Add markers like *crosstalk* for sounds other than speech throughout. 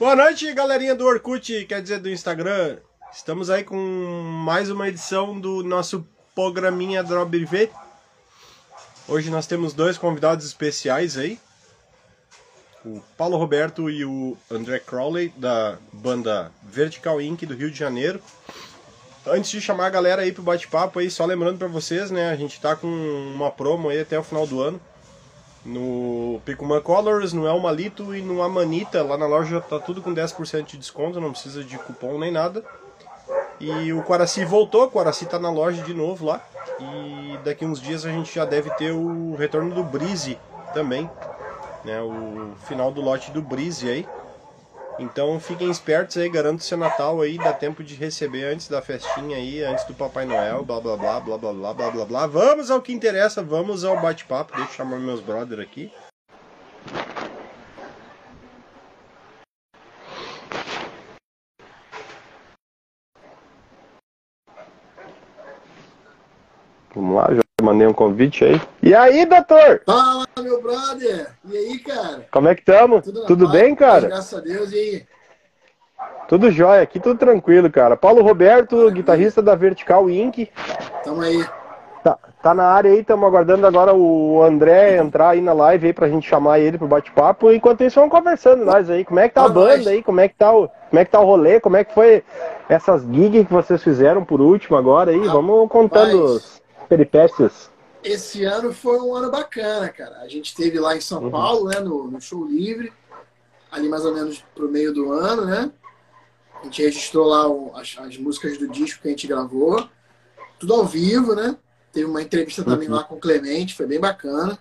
Boa noite, galerinha do Orkut, quer dizer, do Instagram. Estamos aí com mais uma edição do nosso programinha Drop V. Hoje nós temos dois convidados especiais aí. O Paulo Roberto e o André Crowley, da banda Vertical Inc. do Rio de Janeiro. Antes de chamar a galera aí pro bate-papo aí, só lembrando para vocês, né, a gente tá com uma promo aí até o final do ano no Picuma Colors, no El Malito e no Amanita. Lá na loja tá tudo com 10% de desconto, não precisa de cupom nem nada. E o Quaraci voltou, o Quaraci tá na loja de novo lá. E daqui uns dias a gente já deve ter o retorno do Breeze também. Né, o final do lote do Breeze aí. Então fiquem espertos aí, garanto seu Natal aí, dá tempo de receber antes da festinha aí, antes do Papai Noel, blá blá blá blá blá blá blá blá blá. Vamos ao que interessa, vamos ao bate-papo, deixa eu chamar meus brother aqui. Vamos lá, já mandei um convite aí. E aí, doutor? Fala, meu brother! E aí, cara? Como é que estamos? Tudo, tudo bem, cara? Graças a Deus, e aí? Tudo jóia, aqui tudo tranquilo, cara. Paulo Roberto, guitarrista da Vertical Inc. Tamo aí. Tá, tá na área aí, estamos aguardando agora o André entrar aí na live aí pra gente chamar ele pro bate-papo. Enquanto isso, vamos conversando nós aí. Como é que tá a banda aí? Como é que tá o, como é que tá o rolê? Como é que foi essas gigs que vocês fizeram por último agora aí? Vamos contando peripécias. Esse ano foi um ano bacana, cara. A gente teve lá em São uhum. Paulo, né, no, no, show livre, ali mais ou menos pro meio do ano, né? A gente registrou lá o, as, as, músicas do disco que a gente gravou, tudo ao vivo, né? Teve uma entrevista também uhum. lá com o Clemente, foi bem bacana.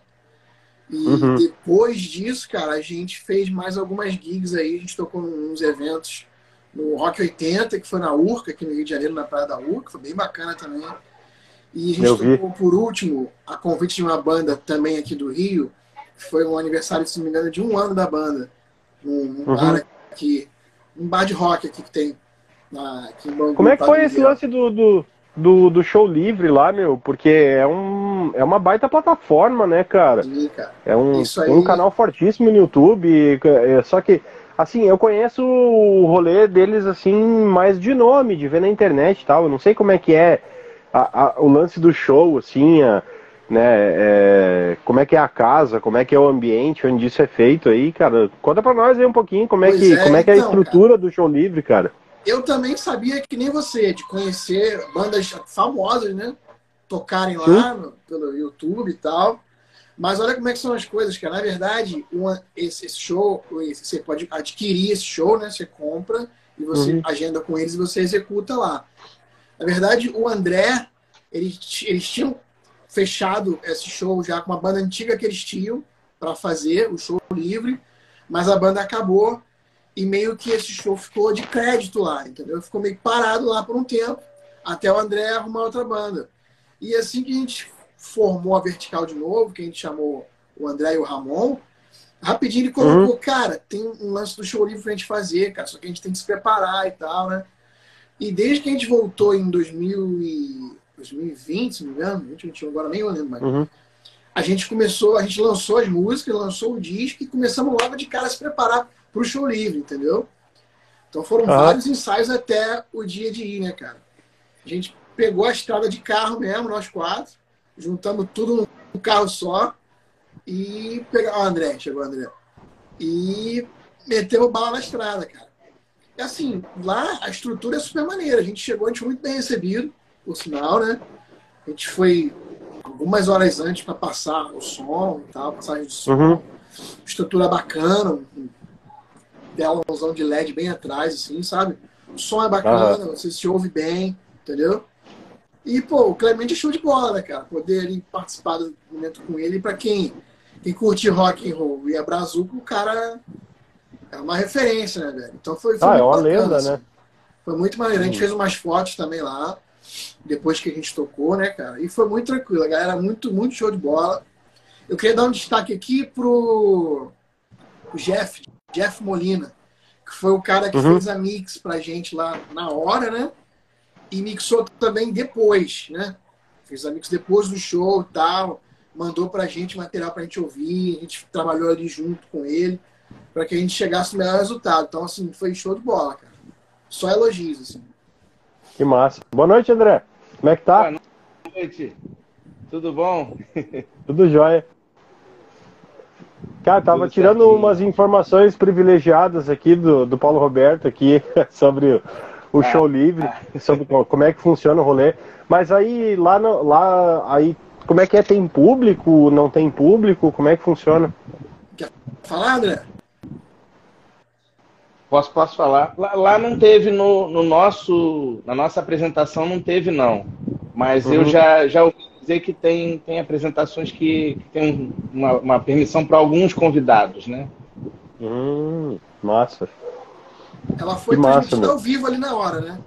E uhum. depois disso, cara, a gente fez mais algumas gigs aí, a gente tocou uns eventos no Rock 80, que foi na Urca, aqui no Rio de Janeiro, na Praia da Urca, foi bem bacana também. E a gente tocou, por último, a convite de uma banda também aqui do Rio, que foi um aniversário, se não me engano, de um ano da banda. Um, um uhum. bar aqui, um bar de rock aqui que tem na, aqui Bangu, Como é que foi esse lance do, do, do, do, show livre lá, meu? Porque é, um, é uma baita plataforma, né, cara? Sim, cara. É um, aí... um canal fortíssimo no YouTube, é, só que assim, eu conheço o rolê deles assim, mais de nome, de ver na internet e tal. Eu não sei como é que é a, a, o lance do show, assim, a, né, é, como é que é a casa, como é que é o ambiente onde isso é feito aí, cara. Conta pra nós aí um pouquinho como é, que, é, como é, que é a então, estrutura cara, do show livre, cara. Eu também sabia que nem você, de conhecer bandas famosas, né? Tocarem lá no, pelo YouTube e tal. Mas olha como é que são as coisas, cara. Na verdade, uma, esse, esse, show, você pode adquirir esse show, né? Você compra e você uhum. agenda com eles e você executa lá. Na verdade, o André, eles, eles tinham fechado esse show já com uma banda antiga que eles tinham para fazer o show livre, mas a banda acabou e meio que esse show ficou de crédito lá, entendeu? Ficou meio parado lá por um tempo, até o André arrumar outra banda. E assim que a gente formou a Vertical de novo, que a gente chamou o André e o Ramon, rapidinho ele colocou, uhum. cara, tem um lance do show livre pra gente fazer, cara, só que a gente tem que se preparar e tal, né? E desde que a gente voltou em 2000 e 2020, se não me engano, 2021, agora nem eu lembro mais. Uhum. A gente começou, a gente lançou as músicas, lançou o disco e começamos logo de cara a se preparar para o show livre, entendeu? Então foram ah. vários ensaios até o dia de ir, né, cara? A gente pegou a estrada de carro mesmo, nós quatro, juntamos tudo num carro só e pegamos. Ó, André, chegou o André. E metemos bala na estrada, cara assim, lá a estrutura é super maneira. A gente chegou, a gente foi muito bem recebido, por sinal, né? A gente foi algumas horas antes para passar o som e tal, passagem de som. Uhum. Estrutura bacana, um telãozão de LED bem atrás, assim, sabe? O som é bacana, uhum. você se ouve bem, entendeu? E, pô, o Clemente é show de bola, né, cara? Poder ali, participar do momento com ele, para quem, quem curte rock and roll e é brazuco, o cara é uma referência, né, velho? Então foi, foi ah, é uma bacana, lenda, assim. né? Foi muito maneiro. A gente fez umas fotos também lá, depois que a gente tocou, né, cara? E foi muito tranquilo. A galera muito, muito show de bola. Eu queria dar um destaque aqui pro, pro Jeff, Jeff Molina, que foi o cara que uhum. fez a mix pra gente lá na hora, né? E mixou também depois, né? Fez a mix depois do show e tal. Mandou pra gente material pra gente ouvir. A gente trabalhou ali junto com ele para que a gente chegasse no melhor resultado. Então, assim, foi show de bola, cara. Só elogios, assim. Que massa. Boa noite, André. Como é que tá? Boa noite. Tudo bom? *laughs* Tudo jóia. Cara, tava Tudo tirando certinho. umas informações privilegiadas aqui do, do Paulo Roberto aqui *laughs* sobre o ah, show livre, ah. sobre como é que funciona o rolê. Mas aí lá, no, lá aí como é que é? Tem público? Não tem público? Como é que funciona? Quer falar, André? Posso, posso falar. Lá, lá não teve no, no, nosso, na nossa apresentação não teve não, mas uhum. eu já já ouvi dizer que tem tem apresentações que, que tem uma, uma permissão para alguns convidados, né? Hum, massa. Ela foi que transmitida massa, ao vivo ali na hora, né?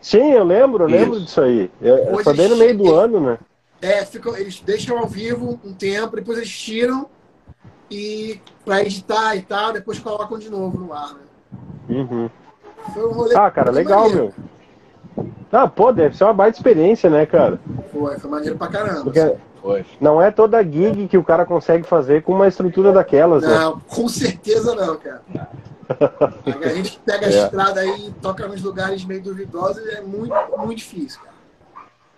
Sim, eu lembro, eu lembro disso aí. É, foi bem no meio do ano, né? É, ficam, eles deixam ao vivo um tempo, depois eles tiram e para editar e tal, depois colocam de novo no ar, né? Uhum. Foi um rolê ah, cara, legal, maneiro. meu. Ah, pô, deve ser uma baita experiência, né, cara? Foi, foi maneiro pra caramba. Porque assim. não é toda gig que o cara consegue fazer com uma estrutura daquelas, né? Não, com certeza não, cara. *laughs* a gente pega a é. estrada aí e toca nos lugares meio duvidosos é muito, muito difícil, cara.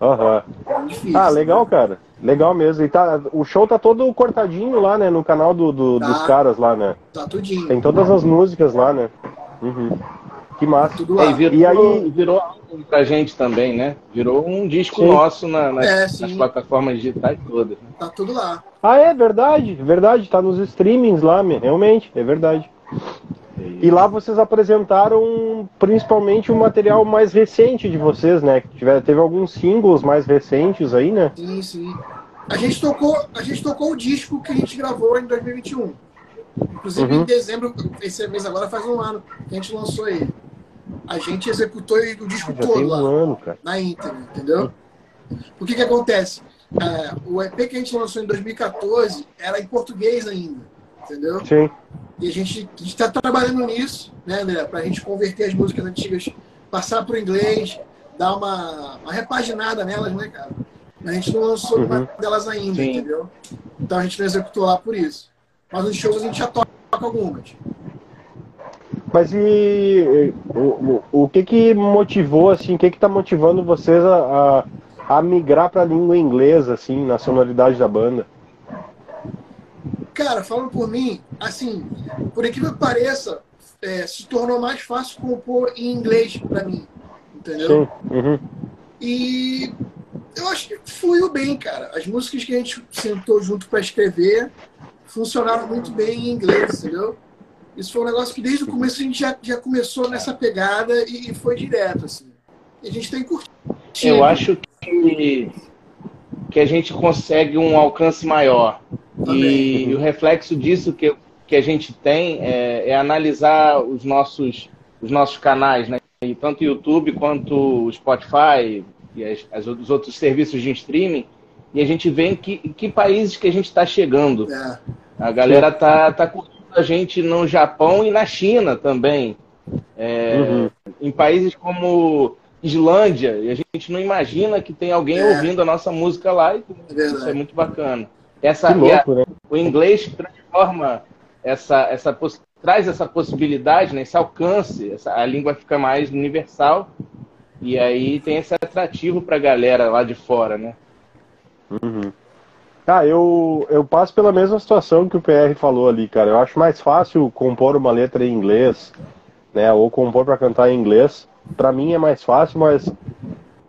Aham. Uhum. ah, legal, né? cara. Legal mesmo. E tá, o show tá todo cortadinho lá, né? No canal do, do tá, dos caras lá, né? Tá tudinho. Tem todas as músicas lá, né? Uhum. Que massa. Lá. É, virou, e aí virou álbum pra gente também, né? Virou um disco sim. nosso na, nas, é, nas, plataformas digitais todas. Né? Tá tudo lá. Ah, é verdade, verdade. Tá nos streamings lá, realmente, é verdade. E lá vocês apresentaram principalmente o material mais recente de vocês, né? Tiver, teve alguns singles mais recentes aí, né? Sim, sim. A gente tocou, a gente tocou o disco que a gente gravou em 2021. Inclusive uhum. em dezembro, esse mês agora faz um ano que a gente lançou ele. A gente executou o disco ah, todo lá, um ano, na internet, entendeu? O que que acontece? É, o EP que a gente lançou em 2014 era em português ainda, entendeu? Sim. E a gente está trabalhando nisso, né, André? Para a gente converter as músicas antigas, passar para o inglês, dar uma, uma repaginada nelas, né, cara? A gente não lançou uhum. delas ainda, Sim. entendeu? Então a gente não executou lá por isso. Mas nos shows a gente já toca algumas. Mas e o, o que que motivou, assim, o que que tá motivando vocês a, a, a migrar para a língua inglesa, assim, na sonoridade da banda? Cara, falando por mim, assim, por incrível que pareça, é, se tornou mais fácil compor em inglês para mim, entendeu? Uhum. E eu acho que fluiu bem, cara. As músicas que a gente sentou junto para escrever funcionaram muito bem em inglês, entendeu? Isso foi um negócio que desde o começo a gente já, já começou nessa pegada e, foi direto, assim. E a gente tem curtido. Eu acho que, que a gente consegue um alcance maior e o reflexo disso que, que a gente tem é, é, analisar os nossos, os nossos canais, né? E tanto o YouTube quanto o Spotify e as, as, os outros serviços de streaming, e a gente vê em que, em que países que a gente está chegando. É. A galera tá, tá curtindo a gente no Japão e na China também. É, uhum. Em países como Islândia, e a gente não imagina que tem alguém é. ouvindo a nossa música lá, e isso é muito bacana. Essa, louco, a, né? O inglês transforma essa, essa traz essa possibilidade, né, esse alcance, essa, a língua fica mais universal e aí tem esse atrativo para a galera lá de fora, né? Uhum. Ah, eu, eu passo pela mesma situação que o PR falou ali, cara. Eu acho mais fácil compor uma letra em inglês, né, ou compor para cantar em inglês. Para mim é mais fácil, mas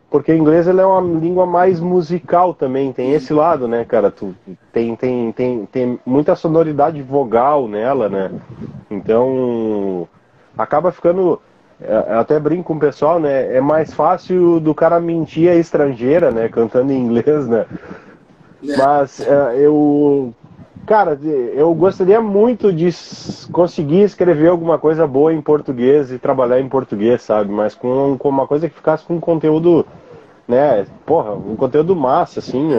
porque o inglês ele é uma língua mais musical também, tem esse lado, né, cara? Tu, tem, tem, tem, tem muita sonoridade vogal nela, né? Então, acaba ficando. É, eu até brinco com o pessoal, né? É mais fácil do cara mentir a estrangeira, né? Cantando em inglês, né? Mas é, eu. Cara, eu gostaria muito de conseguir escrever alguma coisa boa em português e trabalhar em português, sabe? Mas com, com uma coisa que ficasse com conteúdo né, porra, um conteúdo massa, assim,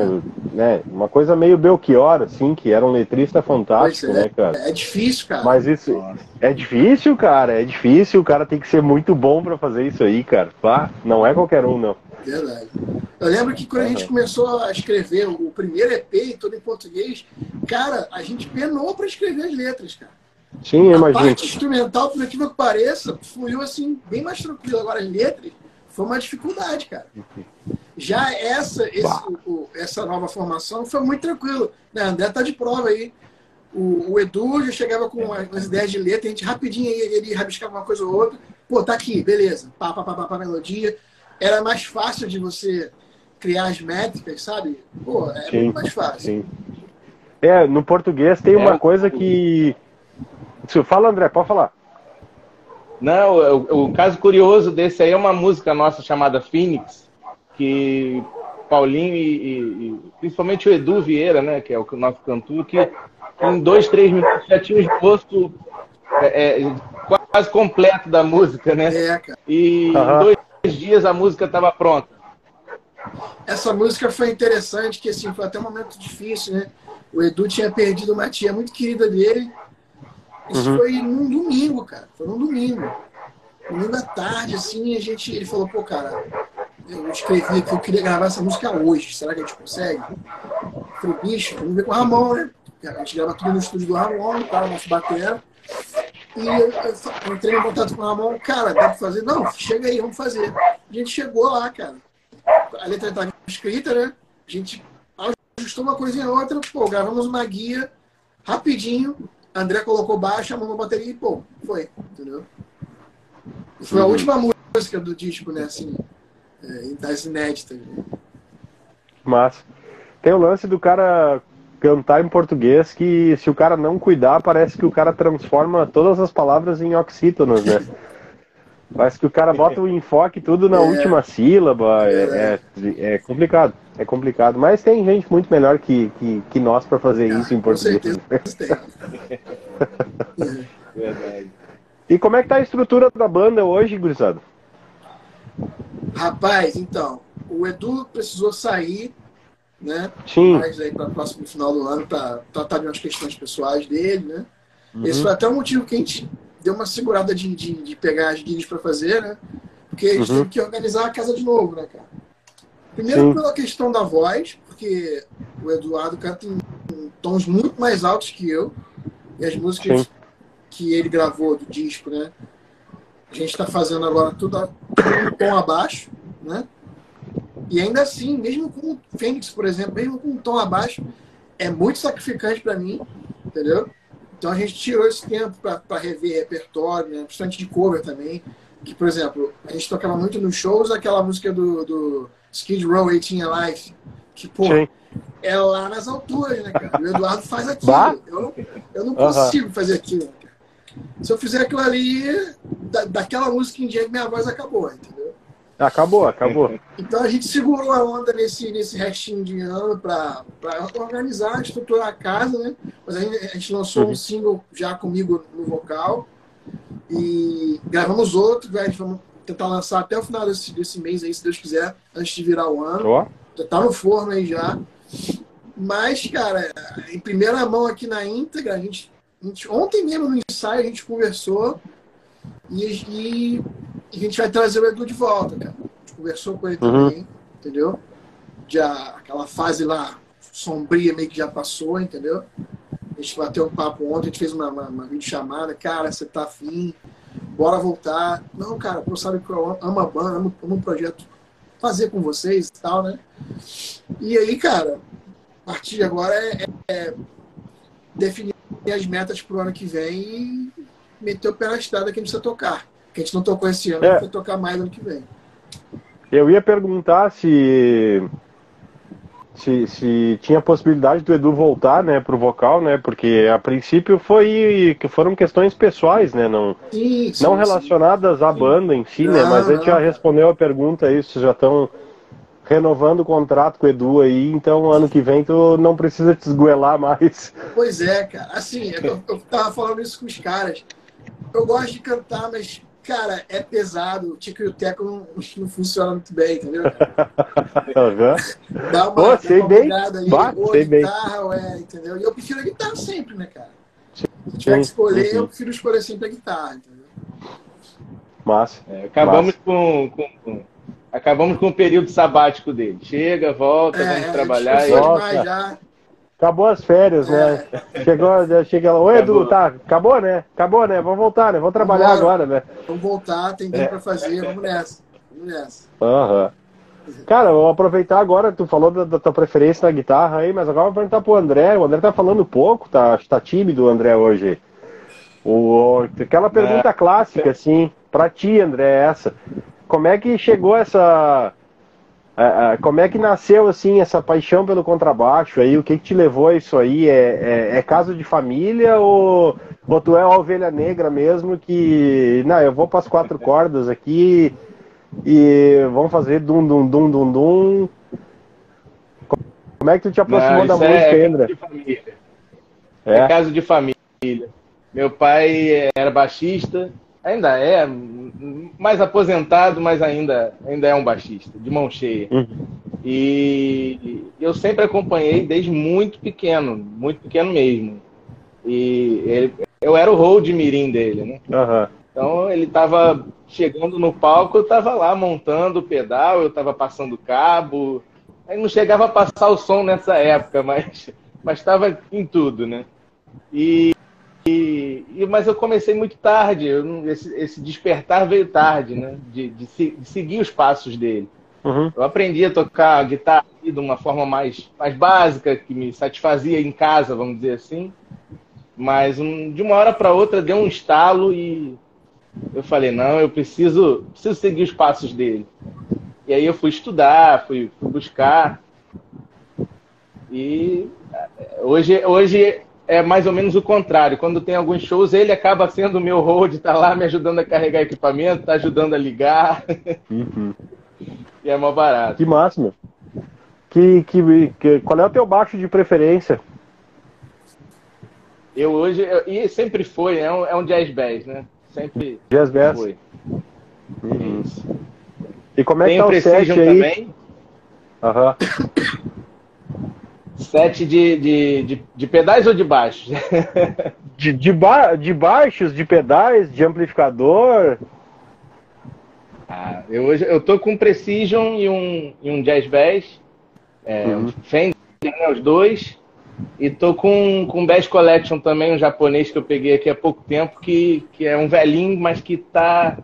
né, uma coisa meio Belchior, assim, que era um letrista fantástico, é, né, cara? É difícil, cara. Mas isso, Nossa. é difícil, cara, é difícil, o cara tem que ser muito bom para fazer isso aí, cara, pá, não é qualquer um, não. Verdade. Eu lembro que quando a gente começou a escrever o primeiro EP, todo em português, cara, a gente penou para escrever as letras, cara. Sim, a imagino. parte instrumental, por aquilo que pareça, fluiu assim, bem mais tranquilo. Agora, as letras, foi uma dificuldade, cara. Já essa, esse, o, essa nova formação foi muito tranquilo. Né? André tá de prova aí. O, o Edu já chegava com as ideias de letra, a gente rapidinho ele, ele rabiscava uma coisa ou outra. Pô, tá aqui, beleza. Pá, pá, pá, pá, pá, melodia. Era mais fácil de você criar as métricas, sabe? Pô, é Sim, muito mais fácil. Sim. É, no português tem É. uma coisa que. Se- Fala, André, pode falar. Não, o, o caso curioso desse aí é uma música nossa chamada Phoenix, que Paulinho e, e- e principalmente o Edu Vieira, né, que é o nosso cantor, que em dois, três minutos já tinha o esboço é, é, quase completo da música, né? É, cara. E em dois dias a música estava pronta. Essa música foi interessante, que assim, foi até um momento difícil, né? O Edu tinha perdido uma tia muito querida dele. Isso Uhum. foi num domingo, cara. Foi num domingo. Domingo à tarde, assim, a gente. Ele falou, pô, cara, eu escrevi que eu queria gravar essa música hoje. Será que a gente consegue? Eu falei, bicho, vamos ver com o Ramon, né? A gente grava tudo no estúdio do Ramon, tá? Nosso batera. E eu, eu entrei em contato com o Ramon, cara, dá pra fazer? Não, chega aí, vamos fazer. A gente chegou lá, cara. A letra estava escrita, né? A gente ajustou uma coisinha ou outra, pô, gravamos uma guia rapidinho. André colocou baixo, chamou uma bateria e, pô, foi, entendeu? Foi a Uhum. última música do disco, né? Assim, é, das inéditas. né? Mas tem o lance do cara cantar em português que se o cara não cuidar, parece que o cara transforma todas as palavras em oxítonos, né? Parece que o cara bota o enfoque tudo na É. última sílaba. É, é, é complicado. É complicado. Mas tem gente muito melhor que, que, que nós para fazer isso em Com português. certeza tem. É. Verdade. E como é que tá a estrutura da banda hoje, gurizada? Rapaz, então, o Edu precisou sair, né? Sim. Mais aí para próximo final do ano para tratar de umas questões pessoais dele, né? Uhum. Esse foi até o motivo que a gente deu uma segurada de, de, de pegar as gigs para fazer, né? Porque a gente Uhum. teve que organizar a casa de novo, né, cara? Primeiro Sim. pela questão da voz, porque o Eduardo canta em, em tons muito mais altos que eu. E as músicas Sim. que ele gravou do disco, né? A gente está fazendo agora tudo um tom abaixo, né? E ainda assim, mesmo com o Fênix, por exemplo, mesmo com um tom abaixo, é muito sacrificante para mim, entendeu? Então a gente tirou esse tempo para rever repertório, né? Bastante de cover também. Que, por exemplo, a gente tocava muito nos shows aquela música do, do Skid Row 18 Alive, que, pô, Sim. é lá nas alturas, né, cara? O Eduardo faz aquilo. Bah. Eu não, eu não consigo fazer aquilo, cara. Se eu fizer aquilo ali, da, daquela música em diante, minha voz acabou, entendeu? Acabou, acabou. *laughs* Então a gente segurou a onda nesse, nesse restinho de ano para organizar, estruturar a casa, né? Mas a gente, a gente lançou Uhum. um single já comigo no vocal e gravamos outro, velho. Vamos tentar lançar até o final desse, desse mês aí, se Deus quiser, antes de virar o ano. Já tá no forno aí já. Mas, cara, em primeira mão aqui na íntegra, a gente, a gente- ontem mesmo no ensaio a gente conversou e, e a gente vai trazer o Edu de volta, cara. A gente conversou com ele Uhum. também, entendeu? Já aquela fase lá sombria meio que já passou, entendeu? A gente bateu um papo ontem, a gente fez uma, uma, uma videochamada, cara, você tá afim, bora voltar. Não, cara, pô, sabe que eu amo a banda, amo, amo o projeto fazer com vocês e tal, né? E aí, cara, a partir de agora é, é definir as metas pro ano que vem pé na estrada que a gente precisa tocar. Que a gente não tocou esse ano, É. vai tocar mais ano que vem. Eu ia perguntar se, se se tinha possibilidade do Edu voltar, né, pro vocal, né? Porque a princípio foi que foram questões pessoais, né, não Sim, sim, não sim. relacionadas à banda em si, né? Não, Mas a gente já respondeu a pergunta aí, vocês já estão renovando o contrato com o Edu aí, então ano que vem tu não precisa te esgoelar mais. Pois é, cara. Assim, eu, eu tava falando isso com os caras. Eu gosto de cantar, mas, cara, é pesado. O Tico e o Teco não, não funciona muito bem, entendeu? *laughs* Aham. Dá uma, Pô, dá sei uma bem. ali, Bah, sei guitarra, ou é, entendeu? E eu prefiro a guitarra sempre, né, cara? Se tiver que escolher, sim. eu prefiro escolher sempre a guitarra, entendeu? Massa. É, acabamos com, com- com- acabamos com o período sabático dele. Chega, volta, vamos É, trabalhar. a gente e- Volta. vai já. Acabou as férias, né? Chegou, chega lá. Oi, Edu, tá, acabou, né? Acabou, né? Vamos voltar, né? Vamos trabalhar Vambora. agora, né? Vamos voltar, tem tempo pra fazer, vamos nessa. Vamos nessa. Aham. Cara, vou aproveitar agora, tu falou da, da tua preferência na guitarra aí, mas agora vou perguntar pro André. O André tá falando pouco, tá, tá tímido o André hoje. O, aquela pergunta clássica, assim, pra ti, André, é essa. Como é que chegou essa. É, é, como é que nasceu, assim, essa paixão pelo contrabaixo aí? O que, que te levou a isso aí? É, é, é caso de família ou, ou tu é a ovelha negra mesmo que. Não, eu vou para as quatro cordas aqui e vamos fazer dum dum dum dum dum. Como é que tu te aproximou Não, da isso música, é, André? caso de família. É. É. caso de família. Meu pai era baixista, ainda é, mais aposentado, mas ainda, ainda é um baixista, de mão cheia. Uhum. E eu sempre acompanhei desde muito pequeno, muito pequeno mesmo. E ele- eu era o hold mirim dele, né? Aham. Então ele estava chegando no palco, eu estava lá montando o pedal, eu estava passando cabo. Aí não chegava a passar o som nessa época, mas mas estava em tudo, né? E, e- e- mas eu comecei muito tarde. eu esse, esse despertar veio tarde, né? De, de se- de seguir os passos dele. Uhum. Eu aprendi a tocar guitarra de uma forma mais, mais básica, que me satisfazia em casa, vamos dizer assim. Mas um- de uma hora para outra deu um estalo e eu falei, não, eu preciso, preciso seguir os passos dele. E aí eu fui estudar, fui, fui buscar. E eh, hoje, hoje é mais ou menos o contrário. Quando tem alguns shows, ele acaba sendo o meu hold, tá lá me ajudando a carregar equipamento, tá ajudando a ligar. Uhum. *laughs* e é mó barato. Que meu. Que, que, que- qual é o teu baixo de preferência? Eu hoje, eu- e sempre foi, é um, é um jazz bass, né? Sempre Jazz Bass? foi. Uhum. Isso. E como é que Tem tá o set aí? também, Aham. *coughs* set de, de, de, de pedais ou de baixos? *laughs* De, de, ba de baixos, de pedais, de amplificador. Ah, eu hoje eu tô com um Precision e um, e um Jazz Bass, é, Uhum. um Fender, né, os dois, e tô com com um Bass Collection também, um japonês que eu peguei aqui há pouco tempo, que, que é um velhinho, mas que tá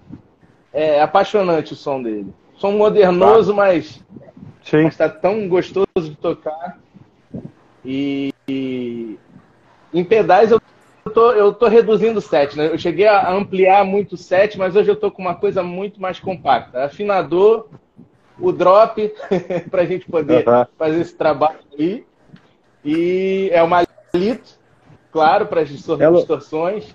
é, apaixonante o som dele. Som modernoso, mas Sim. mas tá tão gostoso de tocar. E, e em pedais eu tô, eu tô reduzindo o set, né? Eu cheguei a ampliar muito o set, mas hoje eu tô com uma coisa muito mais compacta. Afinador, o drop, *laughs* pra gente poder Aham. fazer esse trabalho aí. E é uma Lito, claro, para as distorções.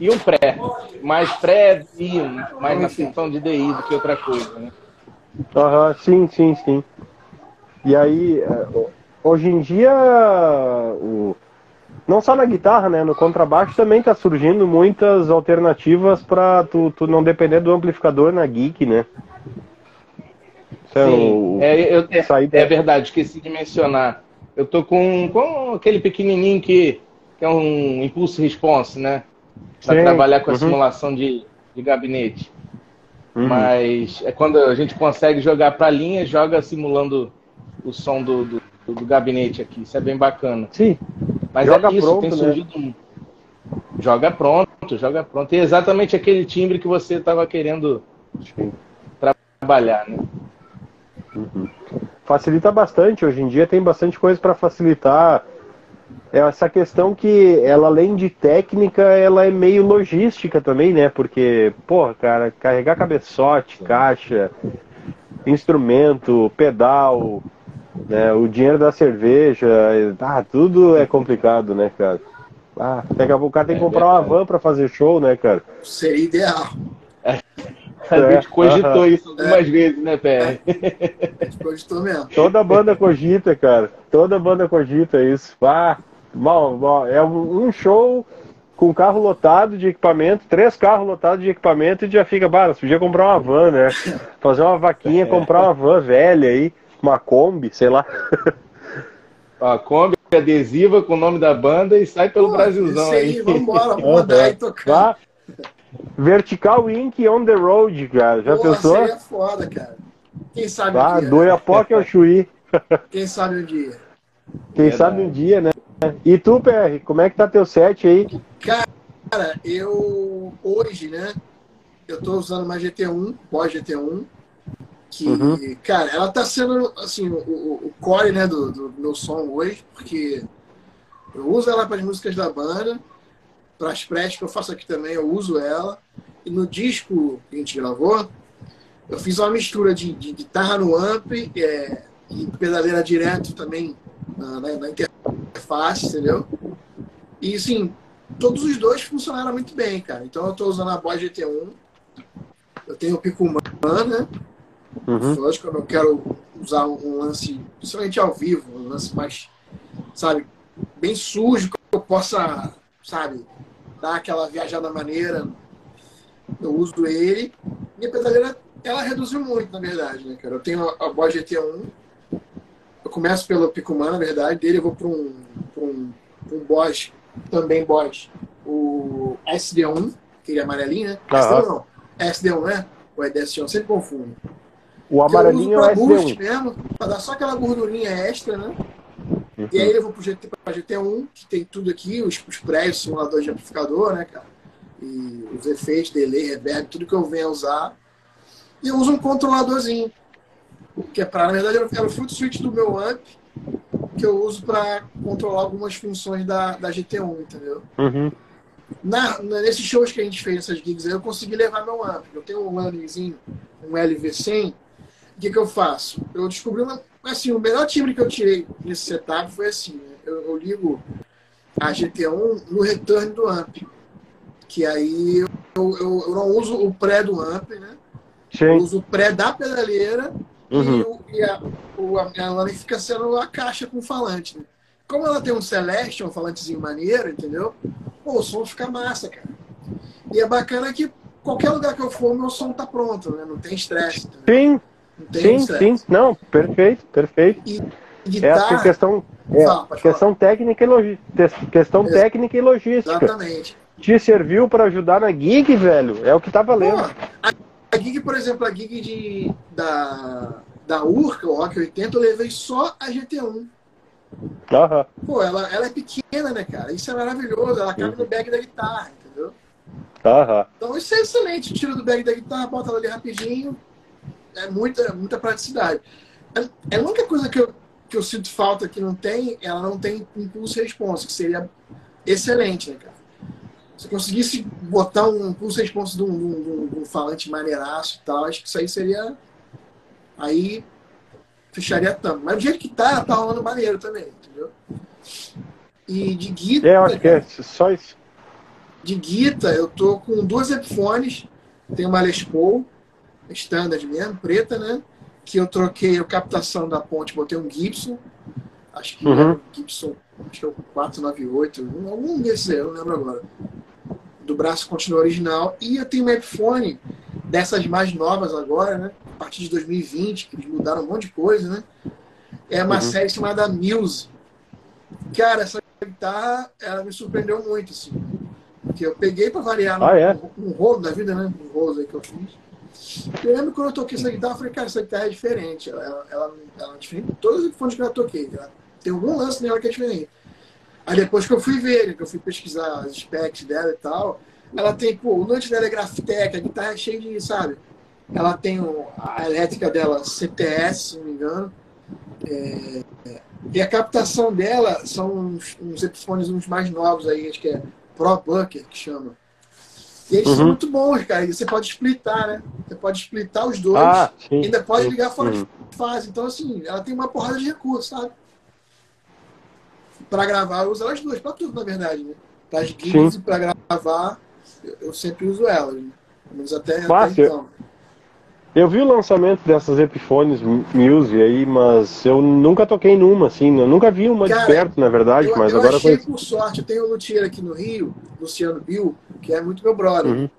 E um pré. Mais pré e mais na função de DI do que outra coisa, né? Aham, sim, sim, sim. E aí, é, hoje em dia, o... não só na guitarra, né? No contrabaixo também tá surgindo muitas alternativas para tu, tu não depender do amplificador na geek, né? É Sim, é, eu- é- saída- é verdade, esqueci de mencionar. Eu tô com, com aquele pequenininho que, que é um impulso response, né? Para trabalhar com a uhum. simulação de, de gabinete. Uhum. Mas é quando a gente consegue jogar para linha, joga simulando o som do, do, do gabinete aqui. Isso é bem bacana. Sim. Mas Joga é isso, pronto, tem né? surgido um. Joga pronto, joga pronto. E é exatamente aquele timbre que você estava querendo sim. trabalhar, né? facilita bastante. Hoje em dia tem bastante coisa para facilitar. É essa questão que ela, além de técnica, ela é meio logística também, né? Porque, porra, cara, carregar cabeçote, caixa, instrumento, pedal, né? O dinheiro da cerveja, ah, tudo é complicado, né, cara? Ah, daqui a pouco o cara tem que É comprar uma van para fazer show, né, cara? Seria ideal. A É, gente cogitou aham. isso algumas vezes, né, PR? Gostou mesmo. Toda banda cogita, cara. Toda banda cogita isso. Ah, mal, mal. É um show com carro lotado de equipamento, três carros lotados de equipamento e já fica, bah, nós podia comprar uma van, né? Fazer uma vaquinha, comprar uma van velha aí, uma Kombi, sei lá. Ó, Kombi adesiva com o nome da banda e sai pelo Pô, Brasilzão isso aí, aí. vambora, vamos e tocar. Vá. Vertical Inc. on the road, cara. Já Pô, pensou? Seria foda, cara. Quem sabe Ah, um dia. do Iapoque ao Chuí. Quem sabe um dia. Quem Verdade. sabe um dia, né? E tu, PR, como é que tá teu set aí? Cara, eu hoje, né? Eu tô usando uma GT1, pós GT1, que, uhum. cara, ela tá sendo assim, o, o core né, do, do meu som hoje, porque eu uso ela para as músicas da banda, para as press que eu faço aqui também, eu uso ela. E no disco que a gente gravou, eu fiz uma mistura de, de guitarra no amp é, e pedaleira direto também na, na, na interface, entendeu? E assim, todos os dois funcionaram muito bem, cara. Então eu estou usando a Boy GT1, eu tenho o Picuman, né? Uhum. Lógico que eu não quero usar um lance, principalmente ao vivo, um lance mais, sabe, bem sujo, que eu possa, sabe, dar aquela viajada maneira. Eu uso ele. Minha pedaleira, ela reduziu muito, na verdade, né, cara? Eu tenho a, a Boy GT1, eu começo pelo Picuman, na verdade, dele eu vou para um, um, um Bosch, também Bosch, o SD1, aquele amarelinho, né? Ah, SD1 não, SD1, né? O EDS1, sempre confundo. O amarelinho é o SD1. mesmo, para dar só aquela gordurinha extra, né? Uhum. E aí eu vou pro GT, pra GT1, que tem tudo aqui, os, os pré simulador de amplificador, né, cara? E os efeitos, delay, reverb, tudo que eu venho usar. E eu uso um controladorzinho que é para, na verdade, era o fruit switch do meu amp, que eu uso para controlar algumas funções da, da GT1, entendeu? Uhum. Na, nesses shows que a gente fez, essas gigs aí, eu consegui levar meu amp. Eu tenho um Landingzinho, um LV100. O que, que eu faço? Eu descobri uma. Assim, o melhor timbre que eu tirei nesse setup foi assim: né? eu, eu ligo a GT1 no return do amp. Que aí eu, eu, eu não uso o pré do amp, né? Sim. Eu uso o pré da pedaleira Uhum. E, e, a, o, a, ela fica sendo a caixa com falante. Né? Como ela tem um Celeste, um falantezinho maneiro, entendeu? Pô, o som fica massa, cara. E é bacana que qualquer lugar que eu for, meu som tá pronto, né? Não tem estresse. Sim, sim, sim. Não, perfeito, perfeito. E. É a questão, é, Fala, questão técnica e logística. Questão técnica e logística. Exatamente. Te serviu para ajudar na gig, velho? É o que tá valendo. Pô, a a gig, por exemplo, a gig de, da, da Urca, o Rock 80, eu levei só a GT1. Uhum. Pô, ela, ela é pequena, né, cara? Isso é maravilhoso. Ela cabe no bag da guitarra, entendeu? Uhum. Então isso é excelente. Tira do bag da guitarra, bota ela ali rapidinho. É muita, muita praticidade. É, é a única coisa que eu, que eu sinto falta que não tem, ela não tem impulso e responsa, que seria excelente, né, cara? Se conseguisse botar um pulso response de um, de, um, de um, falante maneiraço e tal, acho que isso aí seria. Aí fecharia tampa. Mas do jeito que tá, tá rolando maneiro também, entendeu? E de guita. É, eu acho que é só isso. De guita, eu tô com duas Epiphones. Tem uma Les Paul, standard mesmo, preta, né? Que eu troquei a captação da ponte, botei um Gibson. Acho que uhum. Gibson, acho que é o 498, algum desses aí, eu não lembro agora do braço continua original. E eu tenho um iPhone dessas mais novas agora, né? A partir de 2020, que eles mudaram um monte de coisa, né? É uma uhum. série chamada Muse. Cara, essa guitarra, ela me surpreendeu muito, assim. Porque eu peguei para variar ah, é? um, um rolo da vida, né? Um rolo aí que eu fiz. Eu lembro quando eu toquei essa guitarra, eu falei, cara, essa guitarra é diferente. Ela, ela, ela, é diferente de todos os fones que eu toquei. Ela tem algum lance nela que é diferente. Aí depois que eu fui ver, que eu fui pesquisar as specs dela e tal, ela tem, pô, o lance dela é Graphtec, a guitarra é cheia de, sabe? Ela tem a elétrica dela CTS, se não me engano. É, e a captação dela são uns, uns Epiphones uns mais novos aí, acho que é Pro Bunker, que chama. E eles uhum. são muito bons, cara. E você pode splitar, né? Você pode splitar os dois. Ah, sim, ainda pode ligar fora de fase. Então, assim, ela tem uma porrada de recursos, sabe? para gravar, eu uso elas duas, para tudo, na verdade, né? As gigs e para gravar, eu, eu, sempre uso elas, né? Menos até, até então. Eu vi o lançamento dessas Epiphones Muse aí, mas eu nunca toquei numa, assim, eu nunca vi uma Cara, de perto, na verdade, eu, mas eu agora... Eu achei por sorte, eu tenho um luthier aqui no Rio, Luciano Bill, que é muito meu brother. Uhum.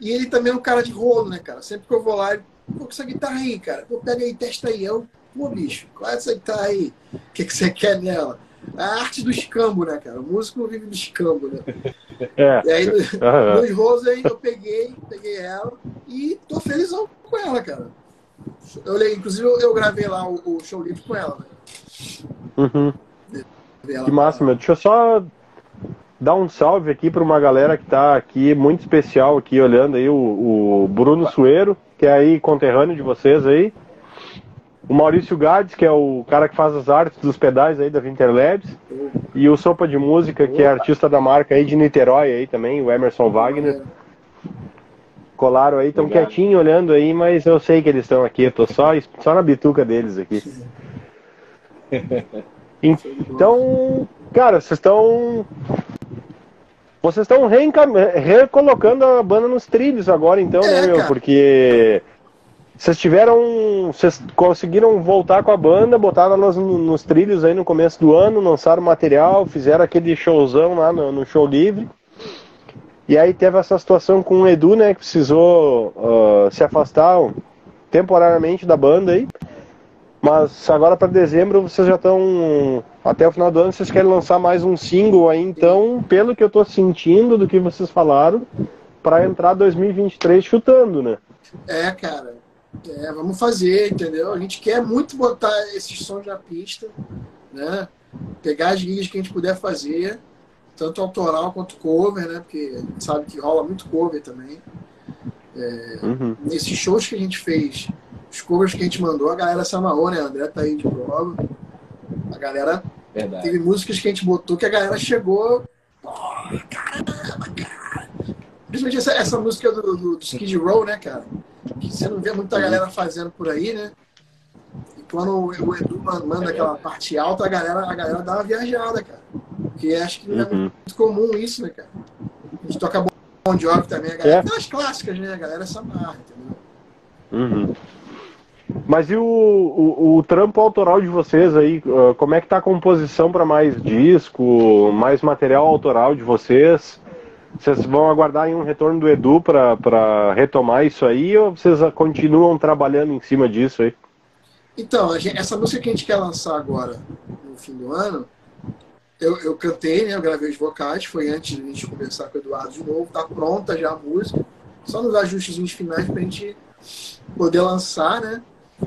E ele também é um cara de rolo, né, cara? Sempre que eu vou lá, ele, pô, com essa guitarra aí, cara? Pô, pega aí, testa aí. Eu, pô, bicho, qual é essa guitarra aí? O que, que você quer nela? A arte do escambo, né, cara? O músico vive do escambo, né? É. E aí, uhum. *laughs* nos Rose aí, eu peguei, peguei ela e tô felizão com ela, cara. Eu, inclusive, eu, gravei lá o, o, show livre com ela. Né? Uhum. Que massa, meu. Deixa eu só dar um salve aqui para uma galera que está aqui, muito especial aqui, olhando aí, o, o Bruno Sueiro, que é aí conterrâneo de vocês aí. O Maurício Gades, que é o cara que faz as artes dos pedais aí da Winterlabs. E o Sopa de Música, que é artista da marca aí de Niterói aí também, o Emerson Wagner. Colaram aí, estão quietinho olhando aí, mas eu sei que eles estão aqui, eu tô só, só na bituca deles aqui. *laughs* Então, cara, vocês estão vocês estão recolocando a banda nos trilhos agora, então, né, é, meu? Porque vocês tiveram. Vocês conseguiram voltar com a banda, botaram nos, nos trilhos aí no começo do ano, lançaram material, fizeram aquele showzão lá no, no show livre. E aí teve essa situação com o Edu, né, que precisou uh, se afastar temporariamente da banda aí. Mas agora para dezembro vocês já estão. Até o final do ano vocês querem lançar mais um single aí, então, pelo que eu tô sentindo do que vocês falaram, para entrar 2023 chutando, né? É, cara. É, vamos fazer, entendeu? A gente quer muito botar esses sons na pista, né? Pegar as guias que a gente puder fazer, tanto autoral quanto cover, né? Porque a gente sabe que rola muito cover também. É, uhum. Nesses shows que a gente fez os covers que a gente mandou, a galera se amarrou, né? André tá aí de prova. A galera. Verdade. Teve músicas que a gente botou que a galera chegou. Porra, caramba, cara. Principalmente essa, essa música do, do, do, Skid Row, né, cara? Que você não vê muita galera fazendo por aí, né? E quando o, Edu manda aquela parte alta, a galera, a galera dá uma viajada, cara. Porque acho que não é uhum. muito comum isso, né, cara? A gente toca Bon Jovi também, a galera. É. Aquelas clássicas, né? A galera se amarra, entendeu? Uhum. Mas e o, o, o, trampo autoral de vocês aí? Ah, como é que tá a composição para mais disco, mais material autoral de vocês? Vocês vão aguardar um retorno do Edu para retomar isso aí ou vocês continuam trabalhando em cima disso aí? Então, gente, essa música que a gente quer lançar agora, no fim do ano, eu, eu cantei, né? Eu gravei os vocais, foi antes de a gente conversar com o Eduardo de novo, tá pronta já a música, só nos ajustes finais pra gente poder lançar, né?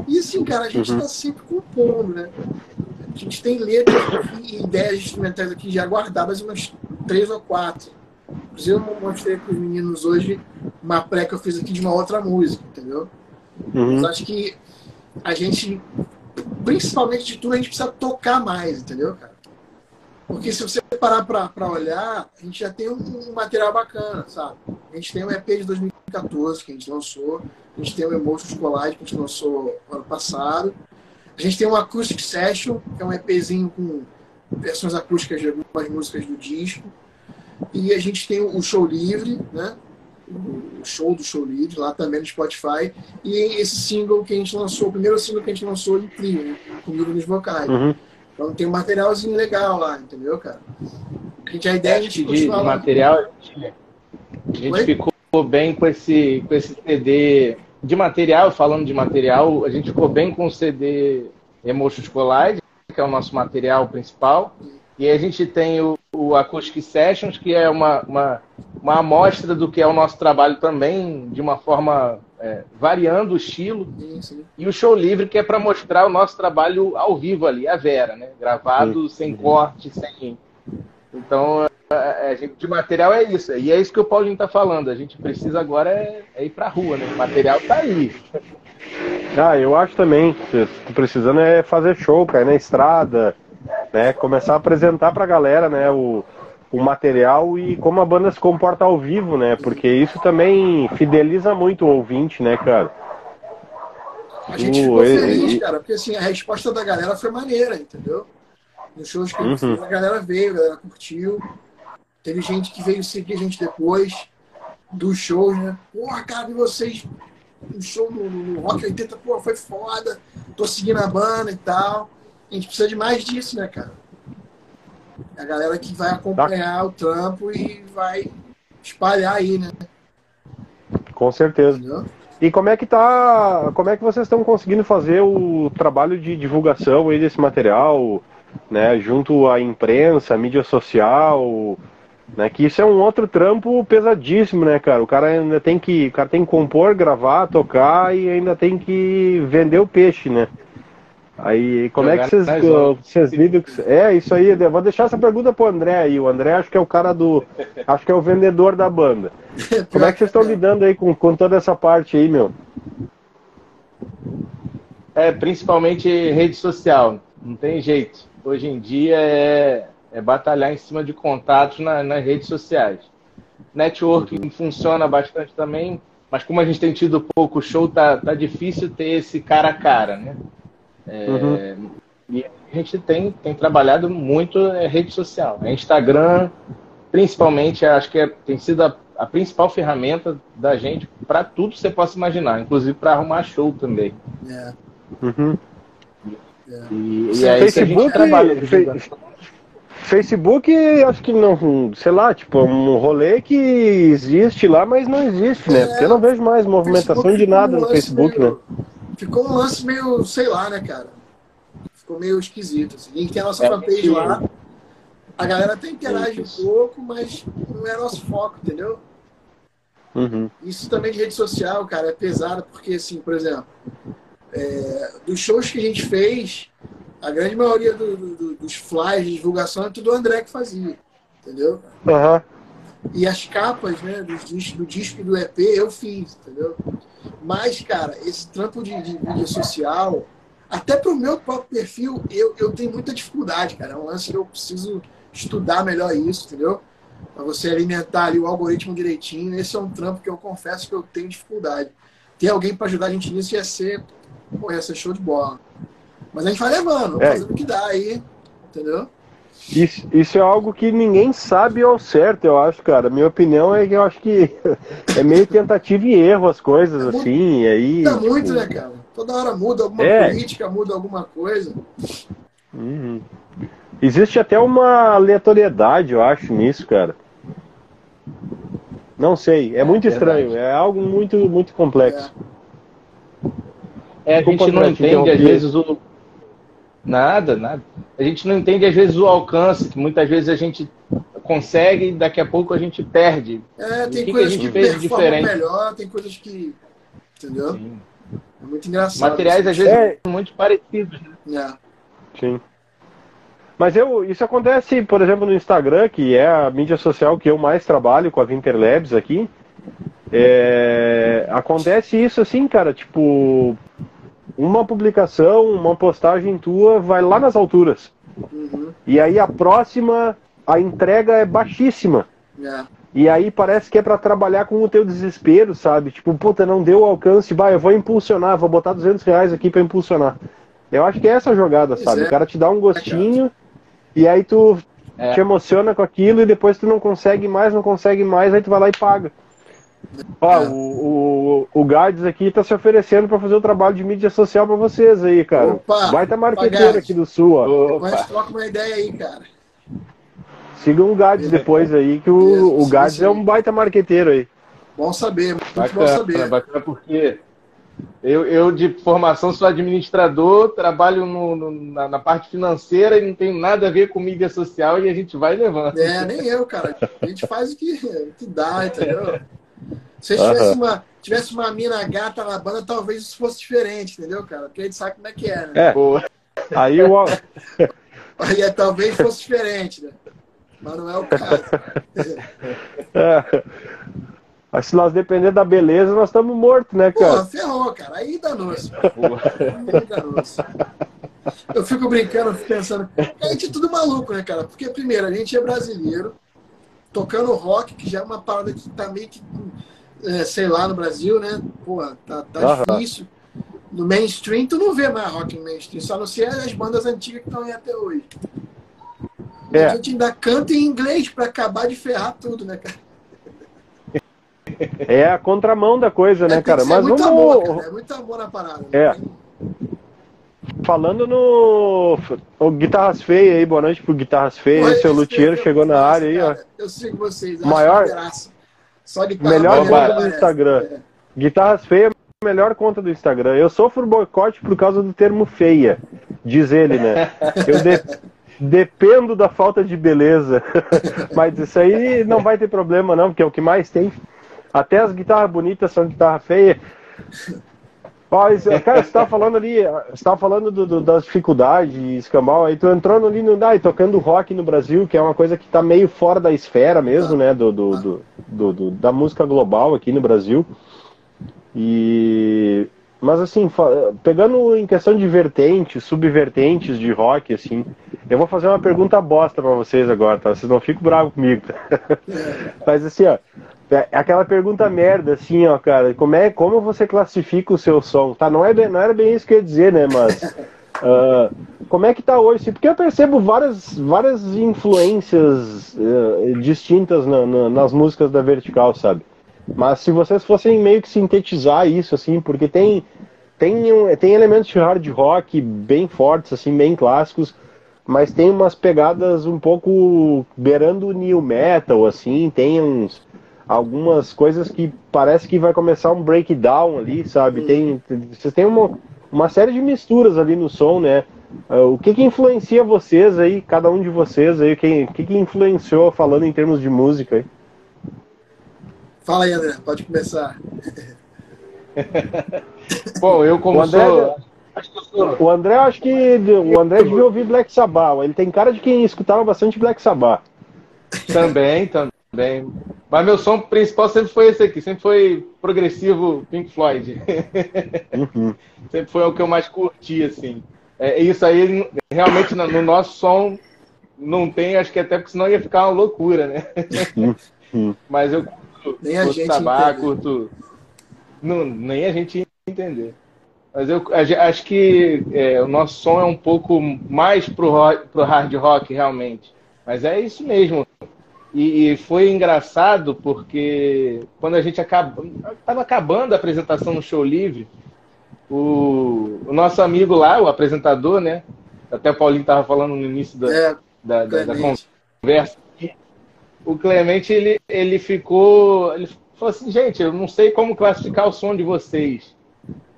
E assim, cara, a gente está uhum. sempre compondo, né? A gente tem letras e ideias instrumentais aqui já guardadas, umas três ou quatro. Inclusive, eu mostrei para os meninos hoje uma pré que eu fiz aqui de uma outra música, entendeu? Uhum. Mas acho que a gente, principalmente de tudo, a gente precisa tocar mais, entendeu, cara? Porque se você parar para olhar, a gente já tem um, um, material bacana, sabe? A gente tem um EP de 2014 que a gente lançou, a gente tem o Emotions Collide que a gente lançou ano passado, a gente tem um Acoustic Session, que é um EPzinho com versões acústicas de algumas músicas do disco, e a gente tem o Show Livre, né? O show do Show Livre, lá também no Spotify, e esse single que a gente lançou, o primeiro single que a gente lançou em trio, né? comigo nos vocais. Uhum. Então tem um materialzinho legal lá, entendeu, cara? A, gente, a ideia é a gente de, material, a gente, a gente ficou bem com esse, com esse CD de material, falando de material, a gente ficou bem com o CD Emotions Collide, que é o nosso material principal. E a gente tem o, o Acoustic Sessions, que é uma, uma, uma amostra do que é o nosso trabalho também, de uma forma é, variando o estilo. Sim, sim. E o Show Livre, que é para mostrar o nosso trabalho ao vivo ali, a Vera, né? Gravado, sim. sem corte, sem. Então, a gente, de material é isso. E é isso que o Paulinho está falando. A gente precisa agora é, é ir para a rua, né? O material está aí. Ah, eu acho também. Estou precisando é fazer show, cara, na estrada, né? Começar a apresentar para a galera, né? O, o material e como a banda se comporta ao vivo, né? Porque isso também fideliza muito o ouvinte, né, cara? A gente ficou feliz, cara, porque assim, a resposta da galera foi maneira, entendeu? Nos shows que uhum. a galera veio, a galera curtiu. Teve gente que veio seguir a gente depois dos shows, né? Porra, cara, vi vocês no show no, no Rock 80, pô, foi foda. Tô seguindo a banda e tal. A gente precisa de mais disso, né, cara? A galera que vai acompanhar tá. o trampo e vai espalhar aí, né? Com certeza. Entendeu? E como é que tá. Como é que vocês estão conseguindo fazer o trabalho de divulgação aí desse material, né? Junto à imprensa, mídia social, Né? Que isso é um outro trampo pesadíssimo, né, cara? O cara ainda tem que. O cara tem que compor, gravar, tocar e ainda tem que vender o peixe, né? Aí, como é que vocês, vocês lidam com É, isso aí, eu vou deixar essa pergunta pro André aí. O André acho que é o cara do. Acho que é o vendedor da banda. Como é que vocês estão lidando aí com, com toda essa parte aí, meu? É, principalmente rede social. Não tem jeito. Hoje em dia é, é batalhar em cima de contatos na, nas redes sociais. Networking funciona bastante também, mas como a gente tem tido pouco show, tá, tá difícil ter esse cara a cara, né? É, uhum. E a gente tem, tem trabalhado muito é, rede social. É Instagram, principalmente, acho que é, tem sido a, a, principal ferramenta da gente para tudo que você possa imaginar, inclusive para arrumar show também. É. Uhum. É. E, e aí Facebook, que a gente trabalha. Facebook, acho que não, sei lá, tipo, um rolê que existe lá, mas não existe, né? Porque eu não vejo mais movimentação de nada no Facebook, né? Ficou um lance meio, sei lá, né, cara? Ficou meio esquisito. Assim. A gente tem a nossa é fanpage lá, a galera até interage um pouco, mas não é nosso foco, entendeu? Uhum. Isso também de rede social, cara, é pesado, porque, assim, por exemplo, é, dos shows que a gente fez, a grande maioria do, do, dos flyers de divulgação é tudo o André que fazia, entendeu? Uhum. E as capas, né, do disco, do disco e do EP eu fiz, entendeu? Mas, cara, esse trampo de, de mídia social, até pro meu próprio perfil, eu, eu tenho muita dificuldade, cara. É um lance que eu preciso estudar melhor isso, entendeu? Para você alimentar ali o algoritmo direitinho. Esse é um trampo que eu confesso que eu tenho dificuldade. Ter alguém para ajudar a gente nisso ia ser, pô, ia ser show de bola. Mas a gente vai levando, é. fazendo o que dá aí, entendeu? Isso, isso é algo que ninguém sabe ao certo, eu acho, cara. Minha opinião é que eu acho que *laughs* é meio tentativa e erro as coisas, é assim, e aí. Muda tipo... muito, né, cara? Toda hora muda alguma é. política, muda alguma coisa. Uhum. Existe até uma aleatoriedade, eu acho, nisso, cara. Não sei, é, é muito estranho, é algo muito, muito complexo. É, é a gente não entende, às vezes, o, Nada, nada. A gente não entende, às vezes, o alcance, que muitas vezes a gente consegue e daqui a pouco a gente perde. É, tem que coisas que, a gente que fez diferente. melhor, tem coisas que. Entendeu? Sim. É muito engraçado. Materiais, às vezes, é... muito parecidos. Né? É. Sim. Mas eu, isso acontece, por exemplo, no Instagram, que é a mídia social que eu mais trabalho com a Winterlabs aqui. É, acontece isso assim, cara, tipo, uma publicação, uma postagem tua vai lá nas alturas. Uhum. E aí a próxima, a entrega é baixíssima. É. E aí parece que é para trabalhar com o teu desespero, sabe? Tipo, puta, não deu alcance, vai, eu vou impulsionar, vou botar 200 reais aqui para impulsionar. Eu acho que é essa jogada, pois sabe? É. O cara te dá um gostinho é, e aí tu te emociona com aquilo e depois tu não consegue mais, não consegue mais, aí tu vai lá e paga. Ó, é. o, o, o Gades aqui está se oferecendo para fazer o trabalho de mídia social para vocês aí, cara. Opa, Vai estar marqueteiro aqui do Sul, ó. Mas troca uma ideia aí, cara. Sigam o Gades depois aí, que o, o Gades é um baita marqueteiro aí. Bom saber, muito bacana, bom saber. Bacana porque eu, eu, de formação, sou administrador, trabalho no, no, na, na, parte financeira e não tenho nada a ver com mídia social e a gente vai levando. É, nem eu, cara. A gente faz o que, o que dá, entendeu? *laughs* Se tivesse, uma, tivesse uma mina gata na banda, talvez isso fosse diferente, entendeu, cara? Porque a gente sabe como é que é, né? É. Aí o. *laughs* Aí é, talvez fosse diferente, né? Mas não é o caso. *laughs* é. Mas se nós depender da beleza, nós estamos mortos, né, cara? Pô, ferrou, cara. Aí danou-se. *laughs* Aí danou-se. Eu fico brincando, fico pensando. A gente é tudo maluco, né, cara? Porque, primeiro, a gente é brasileiro, tocando rock, que já é uma parada que tá meio que é, sei lá, no Brasil, né? Pô, tá, tá difícil. No mainstream, tu não vê mais rock no mainstream, só não sei as bandas antigas que estão aí até hoje. É. A gente ainda canta em inglês para acabar de ferrar tudo, né, cara? É a contramão da coisa, né, é, cara? Mas muito vamos... amor, cara. É muito amor na parada. É. Falando no o Guitarras Feias aí, boa noite pro Guitarras Feias, seu Luthier chegou na área aí, ó. Eu sigo vocês, maior, só guitarra. Melhor conta do Instagram. É. Guitarras feias, melhor conta do Instagram. Eu sofro boicote por causa do termo feia, diz ele, né? Eu, de... *laughs* dependo da falta de beleza. *laughs* Mas isso aí não vai ter problema, não, porque é o que mais tem. Até as guitarras bonitas são guitarras feias. Mas, cara, você tava falando ali, você tava falando do, do, das dificuldades, escambau, aí tu entrando ali no e tocando rock no Brasil, que é uma coisa que tá meio fora da esfera mesmo, né, do, do, do, da música global aqui no Brasil. E mas assim, pegando em questão de vertentes, subvertentes de rock, assim, eu vou fazer uma pergunta bosta para vocês agora, tá? Vocês não ficam bravos comigo, tá? *laughs* Mas assim, ó, é aquela pergunta merda, assim, ó, cara, como é, como você classifica o seu som? Tá, não, é, não era bem isso que eu ia dizer, né, mas uh, *laughs* como é que tá hoje? Porque eu percebo várias, várias influências uh, distintas na, na, nas músicas da Vertical, sabe? Mas se vocês fossem meio que sintetizar isso, assim, porque tem, tem, tem elementos de hard rock bem fortes, assim, bem clássicos, mas tem umas pegadas um pouco beirando o new metal, assim, tem uns, algumas coisas que parece que vai começar um breakdown ali, sabe? Tem, vocês têm uma, uma série de misturas ali no som, né? Uh, o que que influencia vocês aí, cada um de vocês aí, o que, que que influenciou falando em termos de música aí? Fala aí, André, pode começar. *laughs* Bom, eu como o André, sou... O André, acho que o André devia ouvir Black Sabbath. Ele tem cara de quem escutava bastante Black Sabbath. Também, também. Mas meu som principal sempre foi esse aqui, sempre foi progressivo Pink Floyd. Uhum. *laughs* sempre foi o que eu mais curti, assim. É, isso aí, realmente, no nosso som, não tem, acho que até porque senão ia ficar uma loucura, né? Uhum. *laughs* Mas eu curto, nem a gente sabá, curto. Não, nem a gente ia entender. Mas eu acho que é, o nosso som é um pouco mais pro, rock, pro hard rock, realmente. Mas é isso mesmo. E, e foi engraçado porque quando a gente acaba, estava acabando a apresentação no Show Livre, o, o, nosso amigo lá, o apresentador, né? Até o Paulinho estava falando no início da, é, da, da, da conversa o Clemente ele, ele ficou. Ele falou assim, gente, eu não sei como classificar o som de vocês.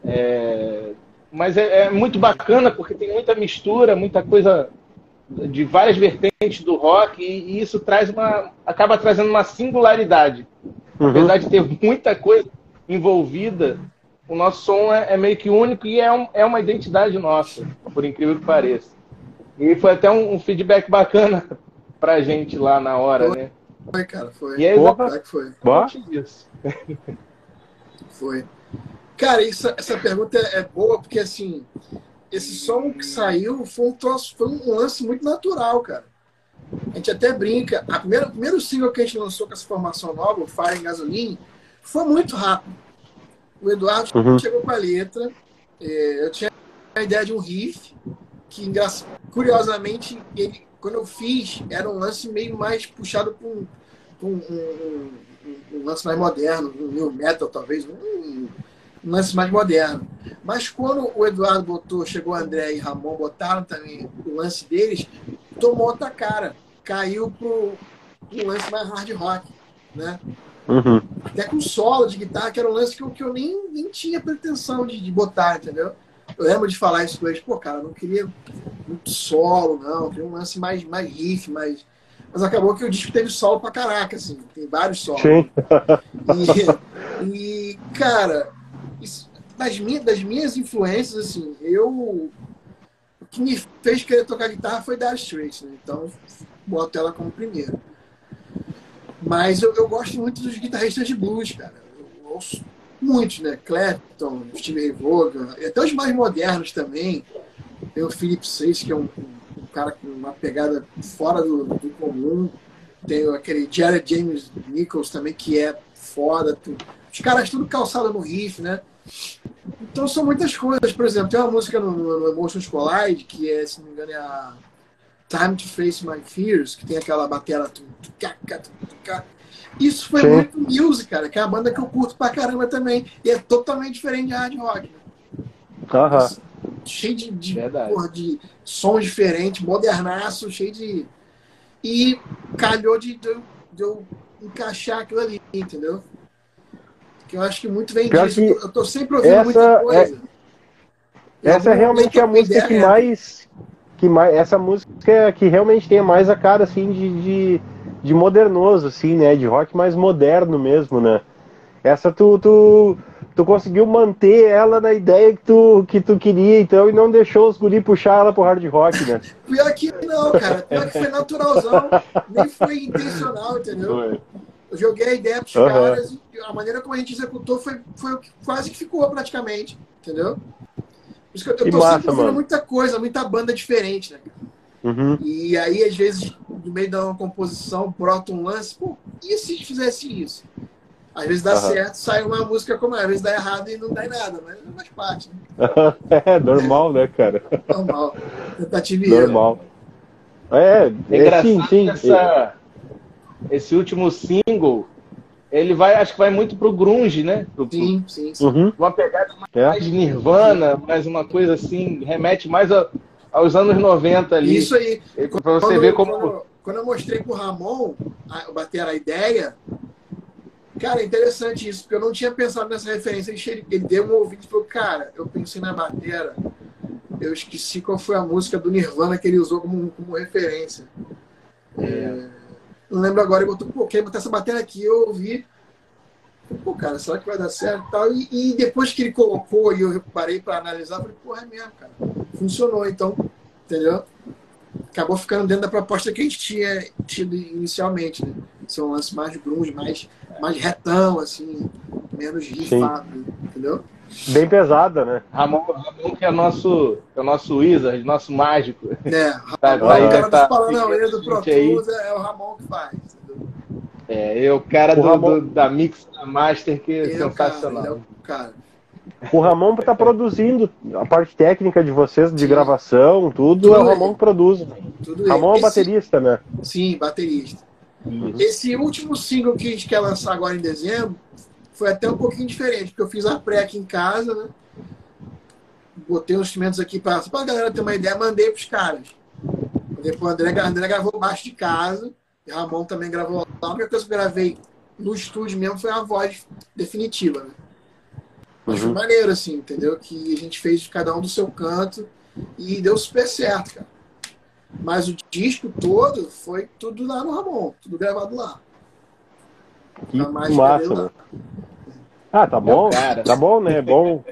É, mas é, é, muito bacana porque tem muita mistura, muita coisa de várias vertentes do rock e, e isso traz uma. acaba trazendo uma singularidade. Uhum. Apesar de ter muita coisa envolvida, o nosso som é, é meio que único e é, um, é uma identidade nossa, por incrível que pareça. E foi até um, um feedback bacana *laughs* pra gente lá na hora, foi, né? Foi, cara, foi. E aí, Opa, que foi. Isso. foi. Cara, isso, essa pergunta é boa, porque assim, esse som que saiu foi um, troço, foi um lance muito natural, cara. A gente até brinca. A primeira, o primeiro single que a gente lançou com essa formação nova, o Fire em Gasoline, foi muito rápido. O Eduardo uhum. chegou com a letra. É, eu tinha a ideia de um riff, que curiosamente ele quando eu fiz, era um lance meio mais puxado para um, um, um, um, lance mais moderno, um new metal, talvez, um, lance mais moderno. Mas quando o Eduardo botou, chegou o André e Ramon, botaram também o lance deles, tomou outra cara. Caiu pro um lance mais hard rock, né? Uhum. Até com solo de guitarra, que era um lance que eu, que eu nem, nem tinha pretensão de, de botar, entendeu? Eu lembro de falar isso com eles, pô, cara, não queria muito solo, não, queria um lance mais, mais riff, mais. Mas acabou que o disco teve solo pra caraca, assim, tem vários solos. Sim. E, e cara, das, minhas, das minhas influências, assim, eu. O que me fez querer tocar guitarra foi Dire Straits, né? Então, boto ela como primeiro. Mas eu, eu gosto muito dos guitarristas de blues, cara. Eu ouço muitos, né? Clapton, Steve Ray até os mais modernos também. Tem o Philip Seix, que é um, um, cara com uma pegada fora do, do comum. Tem aquele Jared James Nichols também, que é foda. Os caras tudo calçado no riff, né? Então são muitas coisas. Por exemplo, tem uma música no, no, Emotions Collide, que é, se não me engano, é a Time to Face My Fears, que tem aquela bateria. Isso foi Sim. muito music, cara, que é a banda que eu curto pra caramba também. E é totalmente diferente de hard rock. Né? Uhum. Cheio de, de, porra, de sons diferentes, modernaço, cheio de. E calhou de, de, de eu encaixar aquilo ali, entendeu? Que eu acho que muito vem disso. Eu tô sempre ouvindo muita coisa. É... Essa é realmente a música que mais que mais, essa música que realmente tem mais a cara assim de, de, de modernoso, assim, né? De rock mais moderno mesmo, né? Essa tu, tu, tu conseguiu manter ela na ideia que tu, que tu queria, então, e não deixou os guri puxar ela pro hard rock, né? Pior que não, cara. Pior que foi naturalzão, nem foi intencional, entendeu? Foi. Eu joguei a ideia pros Aham. caras e a maneira como a gente executou foi, foi o que quase que ficou praticamente, entendeu? Por isso que eu, eu Que tô massa, sempre ouvindo mano. muita coisa, muita banda diferente, né? Uhum. E aí, às vezes, no meio da uma composição, brota um lance, pô, e se a gente fizesse isso? Às vezes dá Aham. certo, sai uma música como é, às vezes dá errado e não dá em nada, mas faz parte, né? *laughs* é normal, né, cara? Normal. Tentativa e erro. Normal. É, É é sim, sim. essa, esse último single, ele vai, acho que vai muito pro grunge, né? Pro, Sim, sim, sim. Uhum. uma pegada É. mais Nirvana, mais uma coisa assim, remete mais a- aos anos 90 ali. Isso aí. Pra você Quando- ver como. Quando, quando eu mostrei pro Ramon, a, bater a ideia, cara, é interessante isso, porque eu não tinha pensado nessa referência. Ele, ele deu um ouvido e falou, cara, eu pensei na batera, eu esqueci qual foi a música do Nirvana que ele usou como, como referência. É, não lembro agora, ele botou, pô, quer botar essa batera aqui, eu ouvi. Pô, cara, será que vai dar certo e tal? E, e depois que ele colocou e eu parei para analisar, falei, porra, é mesmo, cara. Funcionou, então, entendeu? acabou ficando dentro da proposta que a gente tinha tido inicialmente, né? Ser um lance mais grunge, mais, mais retão, assim, menos rifado, entendeu? Bem pesada, né? Ramon, Ramon que é nosso, é o nosso wizard, nosso mágico. É, *laughs* Tá, Ramon, vai, o cara tá, dos paranauê do Pro. Tools é, é o Ramon que faz? É, é o cara O do, Ramon- do- da Mix da Master que é é o cara, sensacional. ele é o cara. O Ramon tá produzindo a parte técnica de vocês, de Sim. gravação, tudo, Tudo é o ele. Ramon que produz. Tudo Ramon é baterista, né? Sim, baterista. Uhum. Esse último single que a gente quer lançar agora em dezembro foi até um pouquinho diferente, porque eu fiz a pré aqui em casa, né? Botei os instrumentos aqui para a galera ter uma ideia, mandei pros caras. Mandei pro André, o André gravou baixo de casa, e o Ramon também gravou lá. A única coisa que eu gravei no estúdio mesmo foi a voz definitiva, né? Mas foi Uhum. maneiro, assim, entendeu? Que a gente fez de cada um do seu canto e deu super certo, cara. Mas o disco todo foi tudo lá no Ramon, tudo gravado lá. Que mágica massa? Ah, tá bom. cara. Tá bom, né? É bom.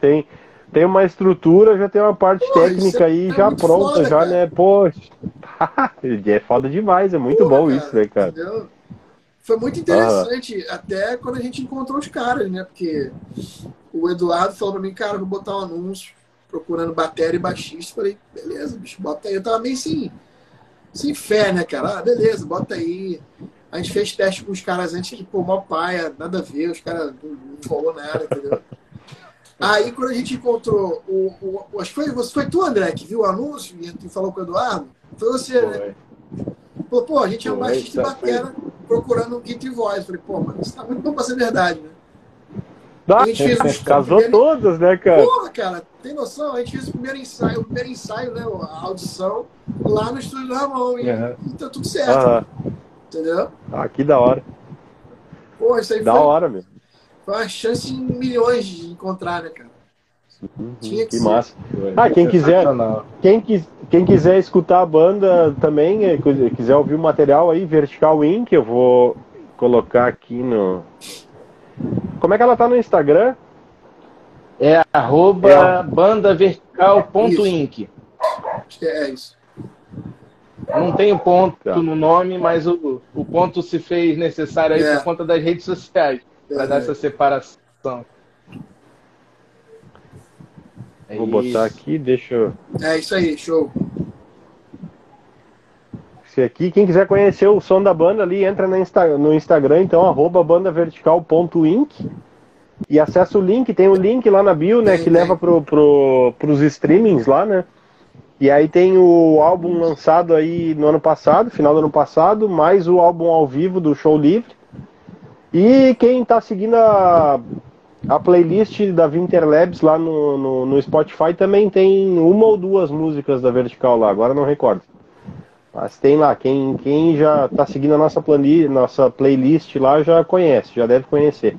Tem, tem uma estrutura, já tem uma parte Pô, técnica aí é já pronta, foda, já, cara. né? Pô, *laughs* é foda demais, é muito bom isso, né, cara? Entendeu? Foi muito interessante, até quando a gente encontrou os caras, né? Porque o Eduardo falou pra mim, cara, vou botar um anúncio procurando bateria e baixista. Falei, beleza, bicho, bota aí. Eu tava meio assim, sem fé, né, cara? Ah, beleza, bota aí. A gente fez teste com os caras antes que, pô, mó paia, nada a ver, os caras não, não rolou nada, entendeu? Aí quando a gente encontrou o, o, Acho que foi, você- foi tu, André, que viu o anúncio e falou com o Eduardo? Foi você, né? Falou, pô, a gente é um Foi, baixista tá, batera procurando um guitar e voz. Falei, pô, mano, isso tá muito bom pra ser verdade, né? A gente fez *laughs* casou primeiro- todas, né, cara? Porra, cara, tem noção? A gente fez o primeiro ensaio, o primeiro ensaio, né? A audição lá no estúdio do Ramon. E, Uhum. e tá tudo certo, Aham. Entendeu? Ah, que da hora. Pô, isso aí Da foi, hora, meu. foi uma chance em milhões de encontrar, né, cara? Tinha que Que ser. massa. Ah, quem quiser, quem, quis, quem quiser escutar a banda também, eh, qu- quiser ouvir o material aí, Vertical Inc., eu vou colocar aqui no. Como é que ela tá no Instagram? É arroba É. bandavertical.inc. Acho que é isso. Não tem o ponto Tá. no nome, mas o, o ponto se fez necessário aí É. por conta das redes sociais, para dar É, essa separação. É Vou botar isso. aqui, deixa eu. é isso aí, show. Esse aqui, quem quiser conhecer o som da banda ali, entra no, Insta- no Instagram, então, arroba bandavertical.inc e acessa o link, tem o link lá na bio, né, que leva pro, pro, pros streamings lá, né? E aí tem o álbum lançado aí no ano passado, final do ano passado, mais o álbum ao vivo do Show Livre. E quem tá seguindo a, a playlist da Winter Labs lá no, no, no Spotify também tem uma ou duas músicas da Vertical lá, agora não recordo. Mas tem lá, quem, quem já tá seguindo a nossa, plani, nossa playlist lá já conhece, já deve conhecer.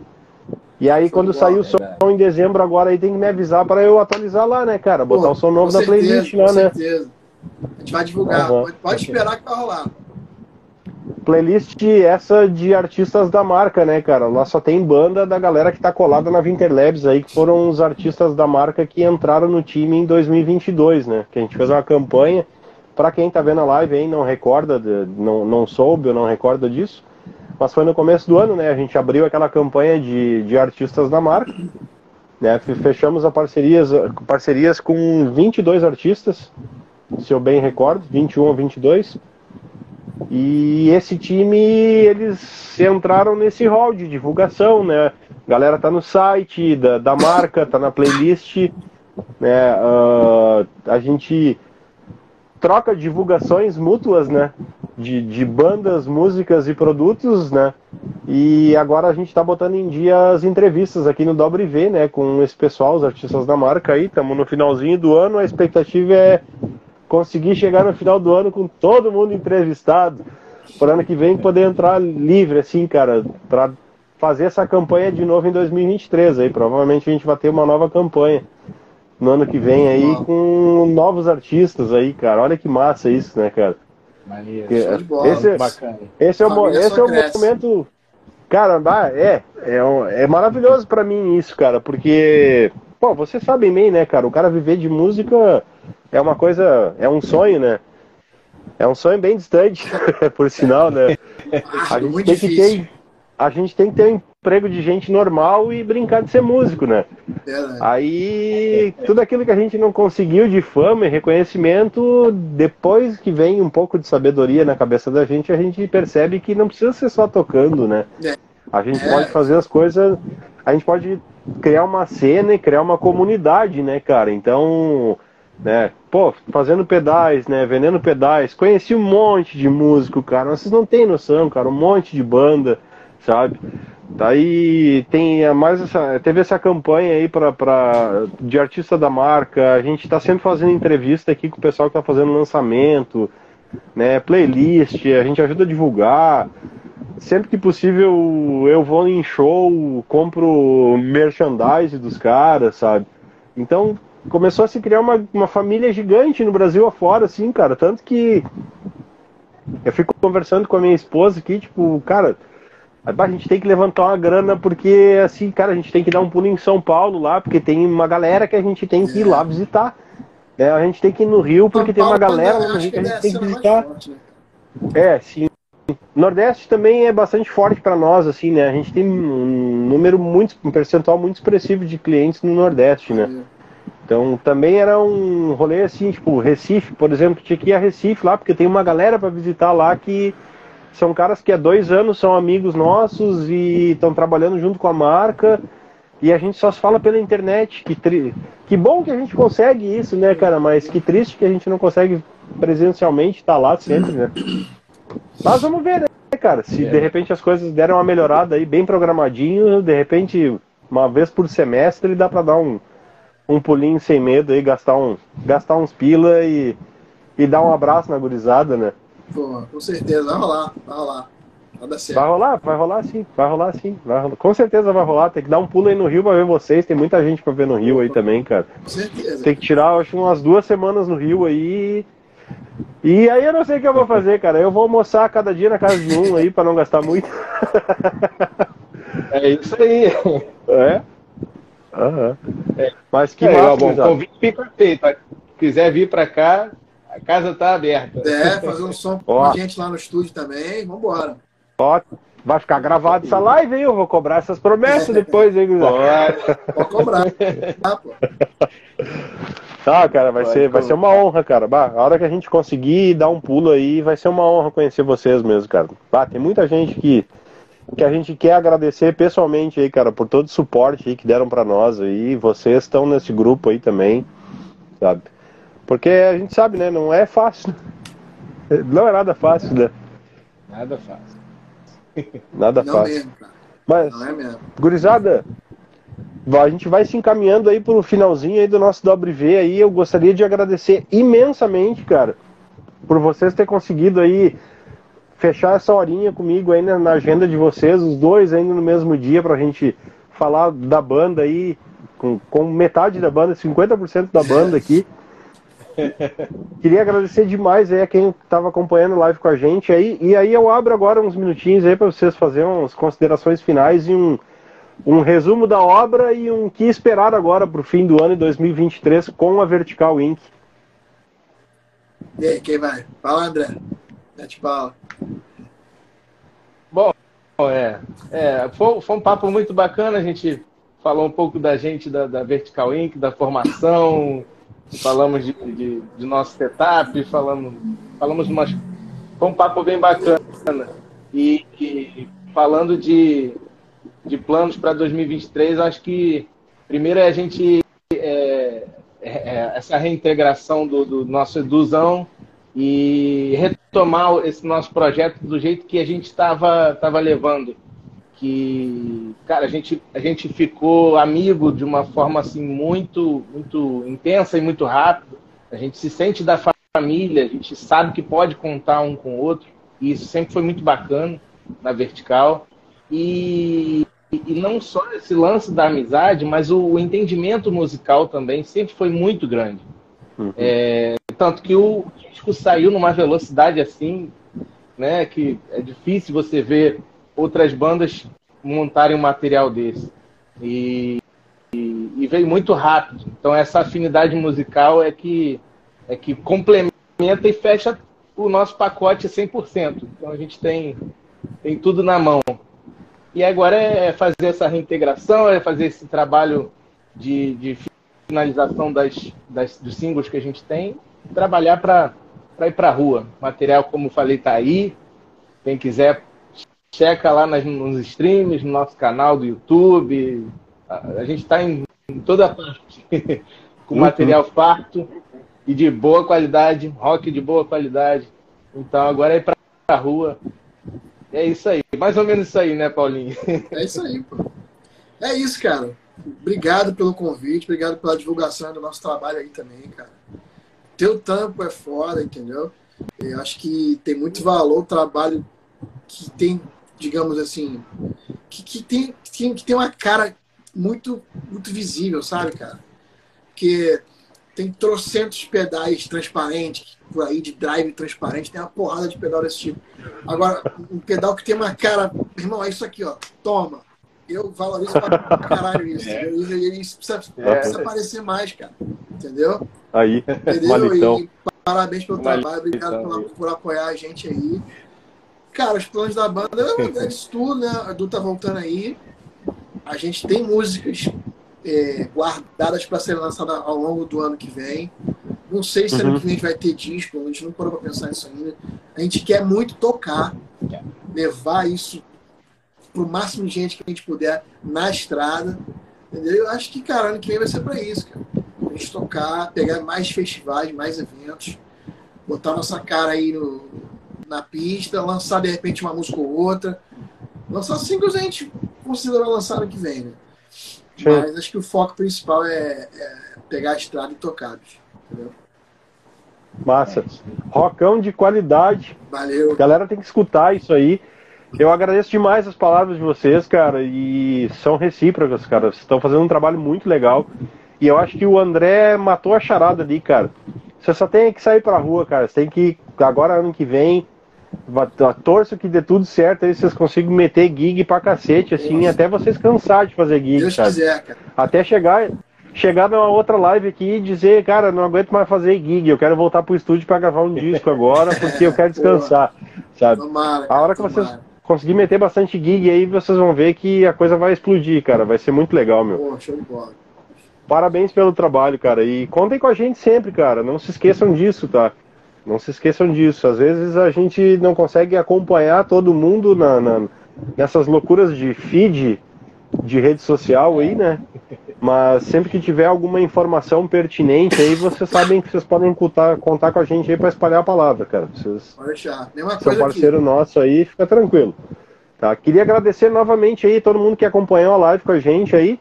E aí quando sair o som verdade. em dezembro agora aí tem que me avisar para eu atualizar lá, né, cara? Botar Pô, o som novo com da certeza, playlist com lá, né? certeza. A gente vai divulgar. Uhum. Pode, pode esperar que vai rolar. Playlist essa de artistas da marca, né, cara? Lá só tem banda da galera que tá colada na Winterlabs aí, que foram os artistas da marca que entraram no time em 2022, né? Que a gente fez uma campanha. Para quem tá vendo a live aí não recorda, não, não soube ou não recorda disso, mas foi no começo do ano, né? A gente abriu aquela campanha de, de artistas da marca, né? Fechamos a parcerias, parcerias com 22 artistas, se eu bem recordo, 21 ou 22. E esse time, eles entraram nesse hall de divulgação, né? A galera tá no site da, da marca, tá na playlist, né? Uh, a gente troca divulgações mútuas, né? De, de bandas, músicas e produtos, né? E agora a gente está botando em dia as entrevistas aqui no Dobre V, né? Com esse pessoal, os artistas da marca aí. Estamos no finalzinho do ano. A expectativa é conseguir chegar no final do ano com todo mundo entrevistado. Para ano que vem poder entrar livre, assim, cara, para fazer essa campanha de novo em 2023. Aí provavelmente a gente vai ter uma nova campanha no ano que vem aí com novos artistas aí, cara. Olha que massa isso, né, cara? Esse, bacana. esse é o, esse é o momento. Cara, é, é, é maravilhoso para mim isso, cara, porque, pô, vocês sabem bem, né, cara? O cara viver de música é uma coisa, é um sonho, né? É um sonho bem distante, *laughs* por sinal, né? A gente tem que ter, a gente tem que ter um emprego de gente normal e brincar de ser músico, né? Aí tudo aquilo que a gente não conseguiu de fama e reconhecimento, depois que vem um pouco de sabedoria na cabeça da gente, a gente percebe que não precisa ser só tocando, né? É. A gente é. pode fazer as coisas, a gente pode criar uma cena e criar uma comunidade, né, cara? Então, né? Pô, fazendo pedais, né? Vendendo pedais. Conheci um monte de músico, cara. Vocês não têm noção, cara. Um monte de banda, sabe? Daí tem mais essa, teve essa campanha aí pra, pra, de artista da marca. A gente está sempre fazendo entrevista aqui com o pessoal que está fazendo lançamento, né? Playlist, a gente ajuda a divulgar. Sempre que possível eu vou em show, compro merchandise dos caras, sabe? Então começou a se criar uma, uma família gigante no Brasil afora, assim, cara. Tanto que eu fico conversando com a minha esposa aqui, tipo, cara, a gente tem que levantar uma grana porque, assim, cara, a gente tem que dar um pulo em São Paulo lá, porque tem uma galera que a gente tem que ir lá visitar. Né? A gente tem que ir no Rio porque tem uma galera lá no Rio que a gente tem que visitar. Forte, né? É, sim. Nordeste também é bastante forte para nós, assim, né? A gente tem um número muito, um percentual muito expressivo de clientes no Nordeste, né? Então também era um rolê assim, tipo, Recife, por exemplo, tinha que ir a Recife lá, porque tem uma galera para visitar lá que são caras que há dois anos são amigos nossos e estão trabalhando junto com a marca. E a gente só se fala pela internet. Que, tri... que bom que a gente consegue isso, né, cara? Mas que triste que a gente não consegue presencialmente estar tá lá sempre, né? Mas vamos ver, né, cara? Se é. de repente as coisas deram uma melhorada aí, bem programadinho, de repente, uma vez por semestre, dá pra dar um, um pulinho sem medo aí, gastar, um, gastar uns pila e, e dar um abraço na gurizada, né? Pô, com certeza, vai rolar, vai rolar. Vai dar certo. Vai rolar, vai rolar sim, vai rolar sim. Vai rolar. Com certeza vai rolar. Tem que dar um pulo aí no Rio pra ver vocês. Tem muita gente pra ver no Rio aí também, cara. Com certeza. Tem que tirar, acho, umas duas semanas no Rio aí. E aí eu não sei o que eu vou fazer, cara. Eu vou almoçar cada dia na casa de um aí pra não gastar muito. É isso aí. É? Uhum. É. Mas que é, massa, bom, convite fica feito. Se quiser vir para cá, a casa tá aberta. É, fazer um som com a gente lá no estúdio também. Vambora. Ó, vai ficar gravado essa live, hein? Eu vou cobrar essas promessas é. depois, hein, Pode. Pode cobrar. Ah, pô. Ah, cara, vai ser, vai ser uma honra, cara. Bah, a hora que a gente conseguir dar um pulo aí, vai ser uma honra conhecer vocês mesmo, cara. Bah, tem muita gente que que a gente quer agradecer pessoalmente aí, cara, por todo o suporte aí que deram para nós aí. Vocês estão nesse grupo aí também, sabe? Porque a gente sabe, né? Não é fácil. *laughs* Não é nada fácil, né? Nada fácil. Nada não fácil. Mesmo, cara. Mas, não é mesmo. gurizada, a gente vai se encaminhando aí pro finalzinho aí do nosso W aí. Eu gostaria de agradecer imensamente, cara, por vocês terem conseguido aí fechar essa horinha comigo aí na, na agenda de vocês, os dois ainda no mesmo dia, pra gente falar da banda aí, com, com metade da banda, 50% da banda aqui. *laughs* queria agradecer demais aí a quem estava acompanhando a live com a gente aí. E aí eu abro agora uns minutinhos aí para vocês fazerem umas considerações finais e um, um resumo da obra e um que esperar agora para o fim do ano de 2023 com a Vertical Inc. E aí, quem vai? Fala, André. Mete pau. Bom, é, é foi, foi, um papo muito bacana. A gente falou um pouco da gente, da, da Vertical Inc., da formação, falamos de, de, de, nosso setup, falamos, falamos umas. Foi um papo bem bacana. E, e falando de, de planos para 2023, acho que primeiro é a gente. É, é, essa reintegração do, do nosso Eduzão e retomar esse nosso projeto do jeito que a gente estava tava levando. Que, cara, a gente, a gente ficou amigo de uma forma assim muito, muito intensa e muito rápido. A gente se sente da família, a gente sabe que pode contar um com o outro. E isso sempre foi muito bacana na vertical. E, e não só esse lance da amizade, mas o, o entendimento musical também sempre foi muito grande. Uhum. É, tanto que o disco saiu numa velocidade assim, né, que é difícil você ver outras bandas montarem um material desse. E, e, e, veio muito rápido. Então essa afinidade musical é que é que complementa e fecha o nosso pacote 100%. Então a gente tem tem tudo na mão. E agora é fazer essa reintegração, é fazer esse trabalho de, de finalização das, das, dos singles que a gente tem, trabalhar para ir para a rua. Material, como falei, está aí. Quem quiser, checa lá nas, nos streams, no nosso canal do YouTube. A, a gente está em, em, toda parte, *laughs* com uhum. material farto e de boa qualidade, rock de boa qualidade. Então agora é para a rua é isso aí. Mais ou menos isso aí, né, Paulinho? *laughs* É isso aí, pô. É isso, cara. Obrigado pelo convite, obrigado pela divulgação do nosso trabalho aí também, cara. Teu tampo é foda, entendeu? Eu acho que tem muito valor o trabalho que tem, digamos assim, que, que, tem, que, tem, uma cara muito, muito visível, sabe, cara? Porque tem trocentos pedais transparentes por aí, de drive transparente, tem uma porrada de pedal desse tipo. Agora, um pedal que tem uma cara, irmão, é isso aqui, ó, toma. Eu valorizo pra caralho isso, *laughs* é. ele precisa, é. precisa aparecer mais, cara. Entendeu? Aí, *laughs* entendeu? E parabéns pelo trabalho, obrigado por, por, apoiar a gente aí. Cara, os planos da banda é isso *laughs* tudo, né? A Edu tá voltando aí. A gente tem músicas é, guardadas para serem lançadas ao longo do ano que vem. Não sei se uhum. ano que vem a gente vai ter disco, a gente não parou para pensar nisso ainda. A gente quer muito tocar, levar isso para o máximo de gente que a gente puder na estrada. Entendeu? Eu acho que, cara, ano que vem vai ser para isso, cara. A gente tocar, pegar mais festivais, mais eventos, botar nossa cara aí no, na pista, lançar de repente uma música ou outra. Lançar singles a gente considera lançar ano que vem, né? Mas acho que o foco principal é, é pegar a estrada e tocar, bicho. Entendeu? Massa. Rocão de qualidade. Valeu. Galera tem que escutar isso aí. Eu agradeço demais as palavras de vocês, cara, e são recíprocas, cara. Vocês estão fazendo um trabalho muito legal. E eu acho que o André matou a charada ali, cara. Você só tem que sair pra rua, cara. Você tem que, agora ano que vem, torço que dê tudo certo aí, vocês consigam meter gig pra cacete, assim, até vocês cansar de fazer gig, Deus sabe? Quiser, cara. Até chegar, chegar numa outra live aqui e dizer, cara, não aguento mais fazer gig, eu quero voltar pro estúdio para gravar um disco agora, porque eu quero *laughs* descansar, sabe? Tomara, cara, a hora que tomara. vocês conseguirem meter bastante gig aí, vocês vão ver que a coisa vai explodir, cara, vai ser muito legal, meu. Pô, show de bola. Parabéns pelo trabalho, cara, e contem com a gente sempre, cara, não se esqueçam disso, tá? Não se esqueçam disso. Às vezes a gente não consegue acompanhar todo mundo na, na, nessas loucuras de feed de rede social aí, né? Mas sempre que tiver alguma informação pertinente aí, vocês sabem que vocês podem contar, contar com a gente aí para espalhar a palavra, cara. Vocês são parceiro aqui. nosso aí, fica tranquilo. Tá? Queria agradecer novamente aí todo mundo que acompanhou a live com a gente aí.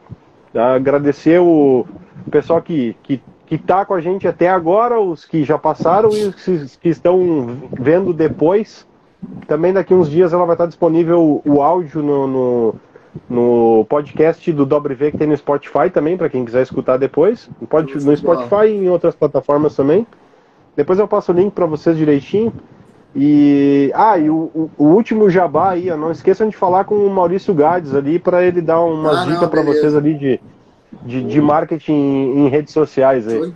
Tá? Agradecer o pessoal que, que que está com a gente até agora, os que já passaram e os que estão vendo depois. Também daqui uns dias ela vai estar disponível o áudio no, no, no podcast do W que tem no Spotify também, para quem quiser escutar depois. Pode, no Spotify e em outras plataformas também. Depois eu passo o link para vocês direitinho. E ah, e o, o, último jabá aí, ó, não esqueçam de falar com o Maurício Gades ali para ele dar umas ah, dicas para vocês ali de, de, de marketing em, em, redes sociais aí.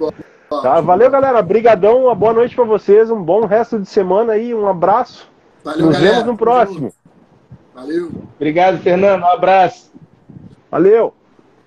Tá, valeu galera, brigadão, uma boa noite para vocês, um bom resto de semana aí, um abraço. Valeu, Nos galera. vemos no próximo. Valeu. Obrigado, Fernando, um abraço. Valeu.